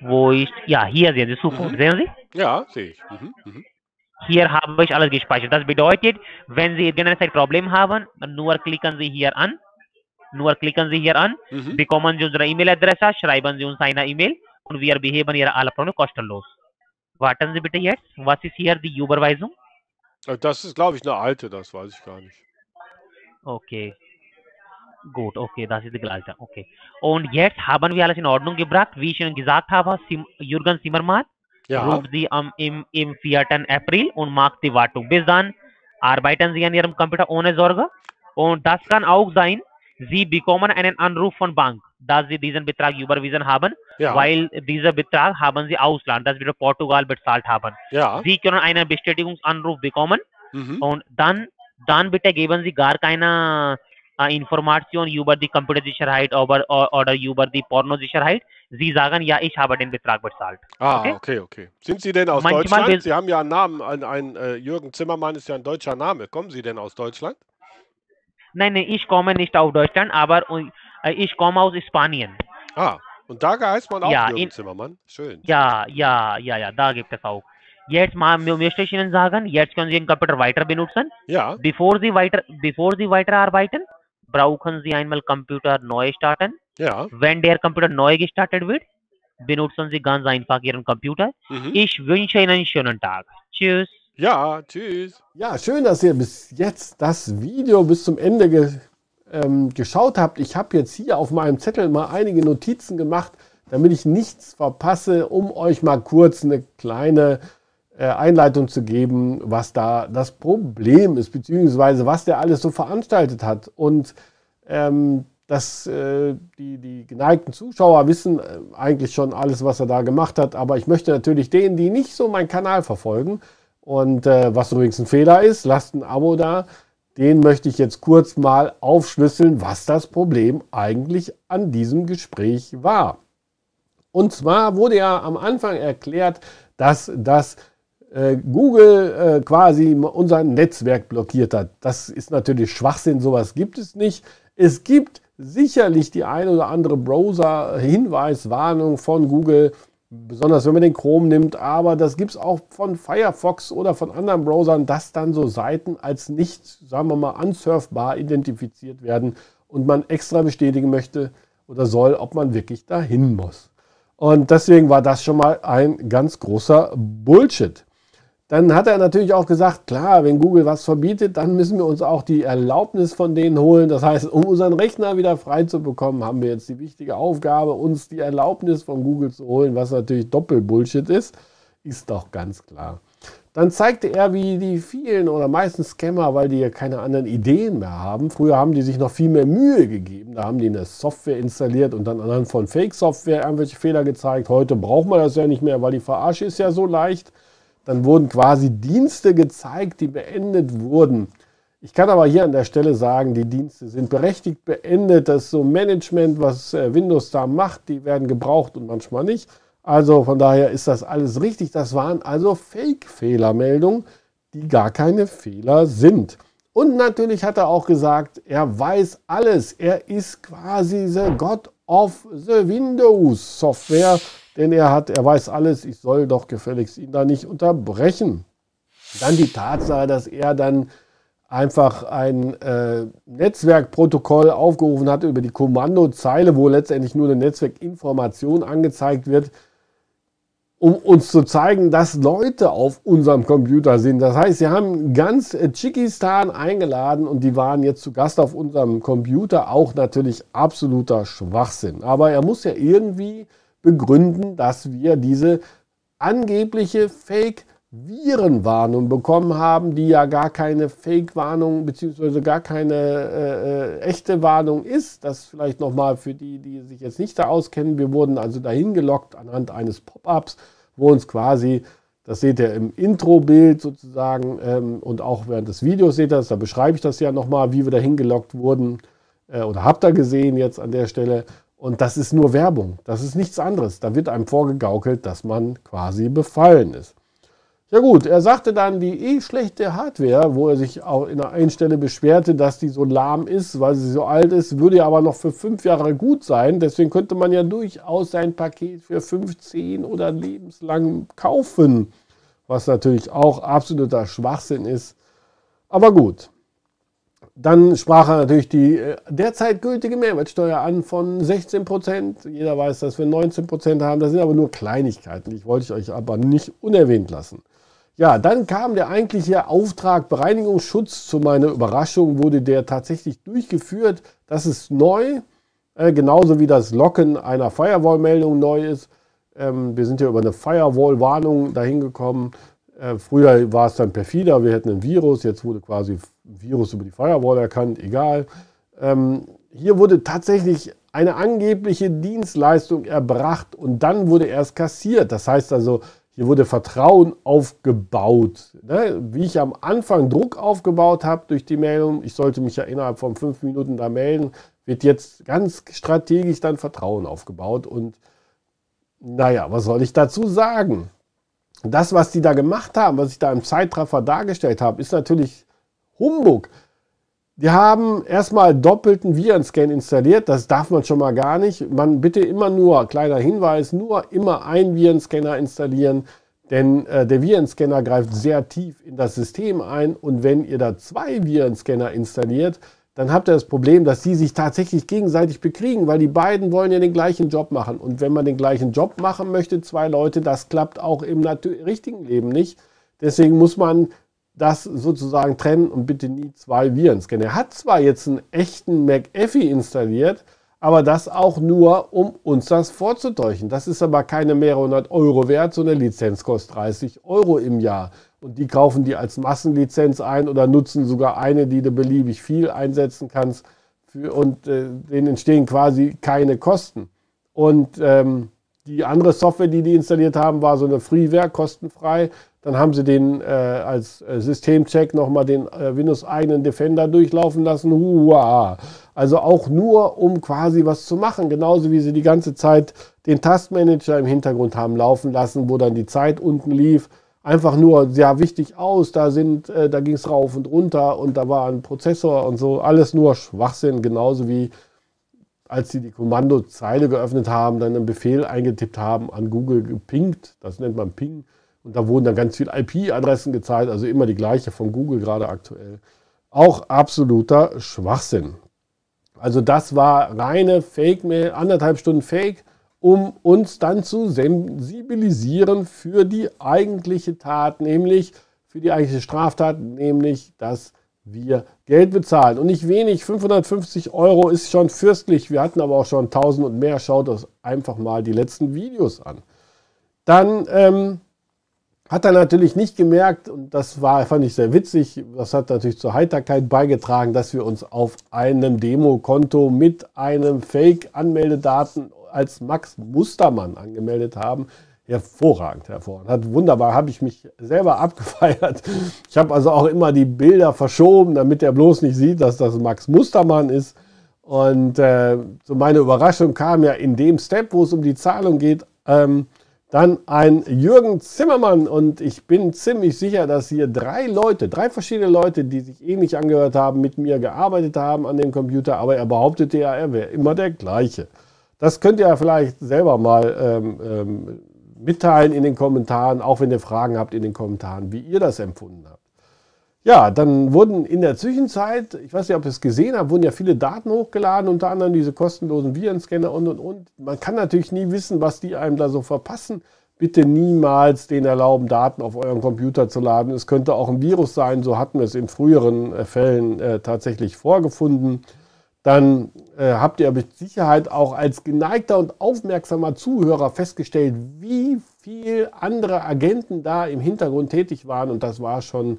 Wo ist, ja, hier sehen Sie Support. Mhm. Sehen Sie? Ja, sehe ich. Mhm. Mhm. Hier habe ich alles gespeichert. Das bedeutet, wenn Sie irgendein Problem haben, nur klicken Sie hier an. Nur klicken Sie hier an, Mhm. bekommen Sie unsere E-Mail-Adresse, schreiben Sie uns eine E-Mail und wir beheben Ihre alle Probleme kostenlos. Warten Sie bitte jetzt. Was ist hier die Überweisung? Äh, Das ist, glaube ich, eine alte, das weiß ich gar nicht. Okay. Gut, okay, das ist die gleiche. Okay. Und jetzt haben wir alles in Ordnung gebracht. Wie ich Ihnen gesagt habe, Sim Jürgen Zimmermann Ja. ruft Sie am, im, im 4. April und macht die Wartung. Bis dann arbeiten Sie an Ihrem Computer ohne Sorge. Und das kann auch sein, Sie bekommen einen Anruf von Bank, dass Sie diesen Betrag überwiesen haben, Ja. weil dieser Betrag haben Sie Ausland, das wir Portugal bezahlt haben. ja. Sie können einen Bestätigungsanruf bekommen Mhm. und dann, dann bitte geben Sie gar keine äh, Information über die Computersicherheit oder, oder über die Pornosicherheit. Sie sagen, ja, ich habe den Betrag bezahlt. Ah, okay. okay, okay. Sind Sie denn aus Manchmal Deutschland? Sie haben ja einen Namen, ein, ein äh, Jürgen Zimmermann ist ja ein deutscher Name. Kommen Sie denn aus Deutschland? Nein, nein, ich komme nicht aus Deutschland, aber äh, ich komme aus Spanien. Ah, und da heißt man auch Ja, Jürgen in- Zimmermann. Schön. Ja, ja, ja, ja, da gibt es auch. Jetzt mal, möchte ich Ihnen sagen, jetzt können Sie den Computer weiter benutzen. Ja, Bevor Sie weiter, bevor Sie weiterarbeiten, brauchen Sie einmal Computer neu starten. ja. Wenn der Computer neu gestartet wird, benutzen Sie ganz einfach Ihren Computer. Mhm. Ich wünsche Ihnen einen schönen Tag. Tschüss. Ja, tschüss. Ja, schön, dass ihr bis jetzt das Video bis zum Ende ge ähm, geschaut habt. Ich habe jetzt hier auf meinem Zettel mal einige Notizen gemacht, damit ich nichts verpasse, um euch mal kurz eine kleine äh, Einleitung zu geben, was da das Problem ist, beziehungsweise was der alles so veranstaltet hat. Und ähm, dass äh, die, die geneigten Zuschauer wissen äh, eigentlich schon alles, was er da gemacht hat. Aber ich möchte natürlich denen, die nicht so meinen Kanal verfolgen, und äh, was übrigens ein Fehler ist, lasst ein Abo da. Den möchte ich jetzt kurz mal aufschlüsseln, was das Problem eigentlich an diesem Gespräch war. Und zwar wurde ja am Anfang erklärt, dass das äh, Google äh, quasi unser Netzwerk blockiert hat. Das ist natürlich Schwachsinn, sowas gibt es nicht. Es gibt sicherlich die eine oder andere Browser-Hinweiswarnung von Google, besonders wenn man den Chrome nimmt, aber das gibt es auch von Firefox oder von anderen Browsern, dass dann so Seiten als nicht, sagen wir mal, unsurfbar identifiziert werden und man extra bestätigen möchte oder soll, ob man wirklich dahin muss. Und deswegen war das schon mal ein ganz großer Bullshit. Dann hat er natürlich auch gesagt, klar, wenn Google was verbietet, dann müssen wir uns auch die Erlaubnis von denen holen. Das heißt, um unseren Rechner wieder frei zu bekommen, haben wir jetzt die wichtige Aufgabe, uns die Erlaubnis von Google zu holen, was natürlich Doppelbullshit ist. Ist doch ganz klar. Dann zeigte er, wie die vielen oder meisten Scammer, weil die ja keine anderen Ideen mehr haben, früher haben die sich noch viel mehr Mühe gegeben. Da haben die eine Software installiert und dann anhand von Fake-Software irgendwelche Fehler gezeigt. Heute braucht man das ja nicht mehr, weil die Verarsche ist ja so leicht. Dann wurden quasi Dienste gezeigt, die beendet wurden. Ich kann aber hier an der Stelle sagen, die Dienste sind berechtigt beendet. Das so Management, was äh, Windows da macht, die werden gebraucht und manchmal nicht. Also von daher ist das alles richtig. Das waren also Fake-Fehlermeldungen, die gar keine Fehler sind. Und natürlich hat er auch gesagt, er weiß alles. Er ist quasi the God of the Windows Software, denn er hat, er weiß alles. Ich soll doch gefälligst ihn da nicht unterbrechen. Dann die Tatsache, dass er dann einfach ein äh, Netzwerkprotokoll aufgerufen hat über die Kommandozeile, wo letztendlich nur eine Netzwerkinformation angezeigt wird, um uns zu zeigen, dass Leute auf unserem Computer sind. Das heißt, sie haben ganz Tschikistan eingeladen und die waren jetzt zu Gast auf unserem Computer. Auch natürlich absoluter Schwachsinn. Aber er muss ja irgendwie begründen, dass wir diese angebliche Fake-Virenwarnung bekommen haben, die ja gar keine Fake-Warnung bzw. gar keine äh, äh, echte Warnung ist. Das vielleicht nochmal für die, die sich jetzt nicht da auskennen. Wir wurden also dahin gelockt anhand eines Pop-ups wo uns quasi, das seht ihr im Intro-Bild sozusagen ähm, und auch während des Videos seht ihr das, da beschreibe ich das ja nochmal, wie wir dahin gelockt wurden äh, oder habt ihr gesehen jetzt an der Stelle. Und das ist nur Werbung, das ist nichts anderes. Da wird einem vorgegaukelt, dass man quasi befallen ist. Ja gut, er sagte dann, die eh schlechte Hardware, wo er sich auch in der einen Stelle beschwerte, dass die so lahm ist, weil sie so alt ist, würde ja aber noch für fünf Jahre gut sein. Deswegen könnte man ja durchaus sein Paket für 15 oder lebenslang kaufen, was natürlich auch absoluter Schwachsinn ist. Aber gut. Dann sprach er natürlich die äh, derzeit gültige Mehrwertsteuer an von 16 Prozent. Jeder weiß, dass wir 19 Prozent haben. Das sind aber nur Kleinigkeiten. Die wollte ich euch aber nicht unerwähnt lassen. Ja, dann kam der eigentliche Auftrag Bereinigungsschutz. Zu meiner Überraschung wurde der tatsächlich durchgeführt. Das ist neu, äh, genauso wie das Locken einer Firewall-Meldung neu ist. Ähm, wir sind ja über eine Firewall-Warnung dahin gekommen. Äh, früher war es dann perfider, wir hätten ein Virus, jetzt wurde quasi ein Virus über die Firewall erkannt, egal. Ähm, hier wurde tatsächlich eine angebliche Dienstleistung erbracht und dann wurde erst kassiert. Das heißt also, hier wurde Vertrauen aufgebaut. Ne? Wie ich am Anfang Druck aufgebaut habe durch die Meldung, ich sollte mich ja innerhalb von fünf Minuten da melden, wird jetzt ganz strategisch dann Vertrauen aufgebaut. Und naja, was soll ich dazu sagen? Das, was die da gemacht haben, was ich da im Zeitraffer dargestellt habe, ist natürlich Humbug. Die haben erstmal doppelten Virenscan installiert. Das darf man schon mal gar nicht. Man bitte immer nur, kleiner Hinweis, nur immer einen Virenscanner installieren, denn äh, der Virenscanner greift sehr tief in das System ein. Und wenn ihr da zwei Virenscanner installiert, dann habt ihr das Problem, dass die sich tatsächlich gegenseitig bekriegen, weil die beiden wollen ja den gleichen Job machen. Und wenn man den gleichen Job machen möchte, zwei Leute, das klappt auch im richtigen Leben nicht. Deswegen muss man das sozusagen trennen und bitte nie zwei Viren scannen. Er hat zwar jetzt einen echten McAfee installiert, aber das auch nur, um uns das vorzutäuschen. Das ist aber keine mehrere hundert Euro wert, so eine Lizenz kostet 30 Euro im Jahr. Und die kaufen die als Massenlizenz ein oder nutzen sogar eine, die du beliebig viel einsetzen kannst. Für, und äh, denen entstehen quasi keine Kosten. Und ähm, die andere Software, die die installiert haben, war so eine Freeware, kostenfrei. Dann haben sie den äh, als äh, Systemcheck nochmal den äh, Windows-eigenen Defender durchlaufen lassen. Hua. Also auch nur, um quasi was zu machen. Genauso wie sie die ganze Zeit den Taskmanager im Hintergrund haben laufen lassen, wo dann die Zeit unten lief. Einfach nur sehr wichtig aus. Da, sind, äh, da ging es rauf und runter und da war ein Prozessor und so. Alles nur Schwachsinn. Genauso wie als sie die Kommandozeile geöffnet haben, dann einen Befehl eingetippt haben, an Google gepinkt. Das nennt man Ping und da wurden dann ganz viele IP-Adressen gezeigt, also immer die gleiche von Google gerade aktuell. Auch absoluter Schwachsinn. Also das war reine Fake-Mail, anderthalb Stunden Fake, um uns dann zu sensibilisieren für die eigentliche Tat, nämlich für die eigentliche Straftat, nämlich dass wir Geld bezahlen. Und nicht wenig, 550 Euro ist schon fürstlich. Wir hatten aber auch schon 1000 und mehr. Schaut euch einfach mal die letzten Videos an. Dann ähm, Hat er natürlich nicht gemerkt, und das war, fand ich sehr witzig, das hat natürlich zur Heiterkeit beigetragen, dass wir uns auf einem Demokonto mit einem Fake-Anmeldedaten als Max Mustermann angemeldet haben. Hervorragend, hervorragend. Hat wunderbar, habe ich mich selber abgefeiert. Ich habe also auch immer die Bilder verschoben, damit er bloß nicht sieht, dass das Max Mustermann ist. Und äh, so meine Überraschung kam ja in dem Step, wo es um die Zahlung geht, ähm, dann ein Jürgen Zimmermann und ich bin ziemlich sicher, dass hier drei Leute, drei verschiedene Leute, die sich ähnlich angehört haben, mit mir gearbeitet haben an dem Computer, aber er behauptete ja, er wäre immer der gleiche. Das könnt ihr vielleicht selber mal ähm, ähm, mitteilen in den Kommentaren, auch wenn ihr Fragen habt in den Kommentaren, wie ihr das empfunden habt. Ja, dann wurden in der Zwischenzeit, ich weiß nicht, ob ihr es gesehen habt, wurden ja viele Daten hochgeladen, unter anderem diese kostenlosen Virenscanner und und und. Man kann natürlich nie wissen, was die einem da so verpassen. Bitte niemals den erlauben, Daten auf euren Computer zu laden. Es könnte auch ein Virus sein, so hatten wir es in früheren äh, Fällen äh, tatsächlich vorgefunden. Dann äh, habt ihr mit Sicherheit auch als geneigter und aufmerksamer Zuhörer festgestellt, wie viel andere Agenten da im Hintergrund tätig waren. Und das war schon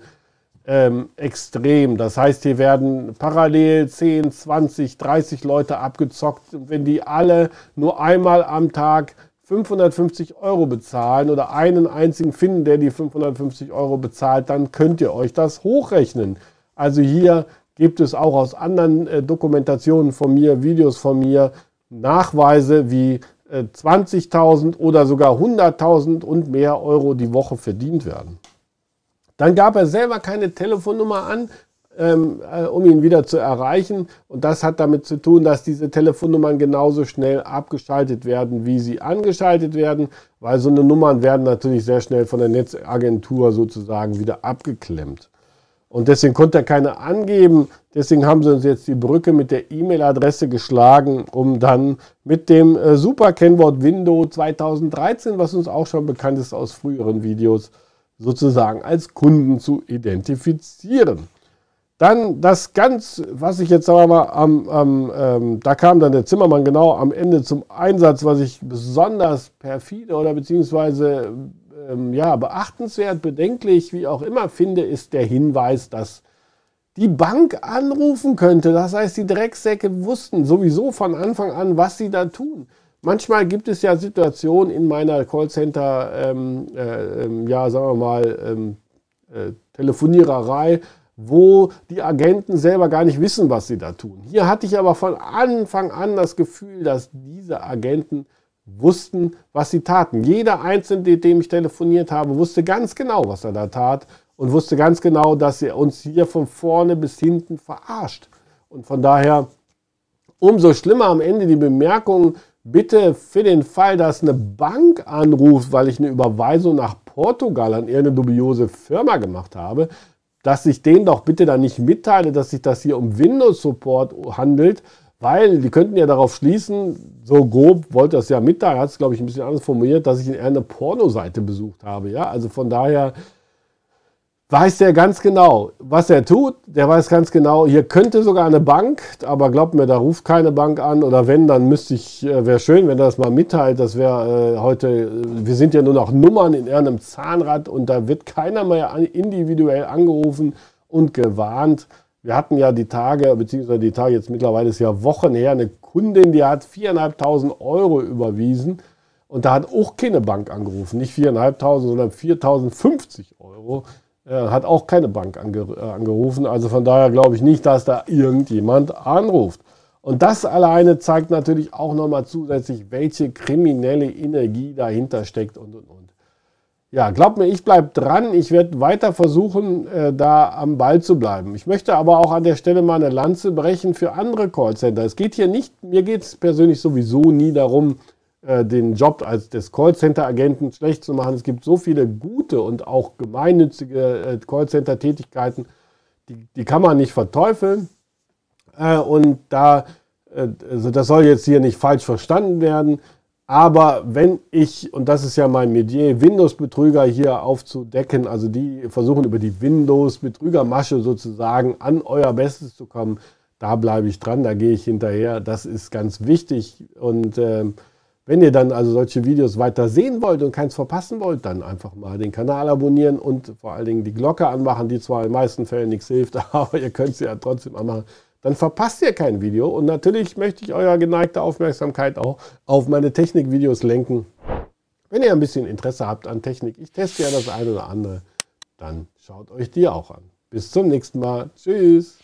ähm, extrem. Das heißt, hier werden parallel 10, 20, 30 Leute abgezockt. Und wenn die alle nur einmal am Tag 550 Euro bezahlen oder einen einzigen finden, der die 550 Euro bezahlt, dann könnt ihr euch das hochrechnen. Also hier gibt es auch aus anderen äh, Dokumentationen von mir, Videos von mir, Nachweise, wie äh, 20.000 oder sogar 100.000 und mehr Euro die Woche verdient werden. Dann gab er selber keine Telefonnummer an, ähm, äh, um ihn wieder zu erreichen. Und das hat damit zu tun, dass diese Telefonnummern genauso schnell abgeschaltet werden, wie sie angeschaltet werden, weil so eine Nummern werden natürlich sehr schnell von der Netzagentur sozusagen wieder abgeklemmt. Und deswegen konnte er keine angeben. Deswegen haben sie uns jetzt die Brücke mit der E-Mail-Adresse geschlagen, um dann mit dem äh, Super-Kennwort Windows 2013, was uns auch schon bekannt ist aus früheren Videos, sozusagen als Kunden zu identifizieren. Dann das ganz, was ich jetzt wir mal, am, am, ähm, da kam dann der Zimmermann genau am Ende zum Einsatz, was ich besonders perfide oder beziehungsweise ähm, ja, beachtenswert, bedenklich, wie auch immer finde, ist der Hinweis, dass die Bank anrufen könnte. Das heißt, die Drecksäcke wussten sowieso von Anfang an, was sie da tun. Manchmal gibt es ja Situationen in meiner Callcenter, ähm, äh, ähm, ja, sagen wir mal, ähm, äh, Telefoniererei, wo die Agenten selber gar nicht wissen, was sie da tun. Hier hatte ich aber von Anfang an das Gefühl, dass diese Agenten wussten, was sie taten. Jeder Einzelne, mit dem ich telefoniert habe, wusste ganz genau, was er da tat und wusste ganz genau, dass er uns hier von vorne bis hinten verarscht. Und von daher umso schlimmer am Ende die Bemerkung, bitte für den Fall, dass eine Bank anruft, weil ich eine Überweisung nach Portugal an irgendeine dubiose Firma gemacht habe, dass ich denen doch bitte dann nicht mitteile, dass sich das hier um Windows Support handelt, weil die könnten ja darauf schließen, so grob wollte das ja mitteilen, hat es glaube ich ein bisschen anders formuliert, dass ich eine Pornoseite besucht habe. Ja, also von daher weiß der ganz genau, was er tut. Der weiß ganz genau, hier könnte sogar eine Bank, aber glaubt mir, da ruft keine Bank an. Oder wenn, dann müsste ich, äh, wäre schön, wenn er das mal mitteilt. Das wäre äh, heute, äh, wir sind ja nur noch Nummern in irgendeinem Zahnrad und da wird keiner mehr individuell angerufen und gewarnt. Wir hatten ja die Tage, beziehungsweise die Tage jetzt mittlerweile ist ja Wochen her, eine Kundin, die hat 4.500 Euro überwiesen. Und da hat auch keine Bank angerufen. Nicht 4.500, sondern 4.050 Euro. Äh, hat auch keine Bank äh, angerufen. Also von daher glaube ich nicht, dass da irgendjemand anruft. Und das alleine zeigt natürlich auch nochmal zusätzlich, welche kriminelle Energie dahinter steckt und und und. Ja, glaubt mir, ich bleibe dran. Ich werde weiter versuchen, äh, da am Ball zu bleiben. Ich möchte aber auch an der Stelle mal eine Lanze brechen für andere Callcenter. Es geht hier nicht, mir geht es persönlich sowieso nie darum, äh, den Job als des Callcenter-Agenten schlecht zu machen. Es gibt so viele gute und auch gemeinnützige äh, Callcenter-Tätigkeiten, die, die kann man nicht verteufeln. Äh, und da, also das soll jetzt hier nicht falsch verstanden werden. Aber wenn ich, und das ist ja mein Metier, Windows-Betrüger hier aufzudecken, also die versuchen über die Windows-Betrügermasche sozusagen an euer Bestes zu kommen, da bleibe ich dran, da gehe ich hinterher. Das ist ganz wichtig. Und äh, Wenn ihr dann also solche Videos weiter sehen wollt und keins verpassen wollt, dann einfach mal den Kanal abonnieren und vor allen Dingen die Glocke anmachen, die zwar in den meisten Fällen nichts hilft, *laughs* aber ihr könnt sie ja trotzdem anmachen. Dann verpasst ihr kein Video und natürlich möchte ich euer geneigte Aufmerksamkeit auch auf meine Technikvideos lenken. Wenn ihr ein bisschen Interesse habt an Technik, ich teste ja das eine oder andere, dann schaut euch die auch an. Bis zum nächsten Mal. Tschüss.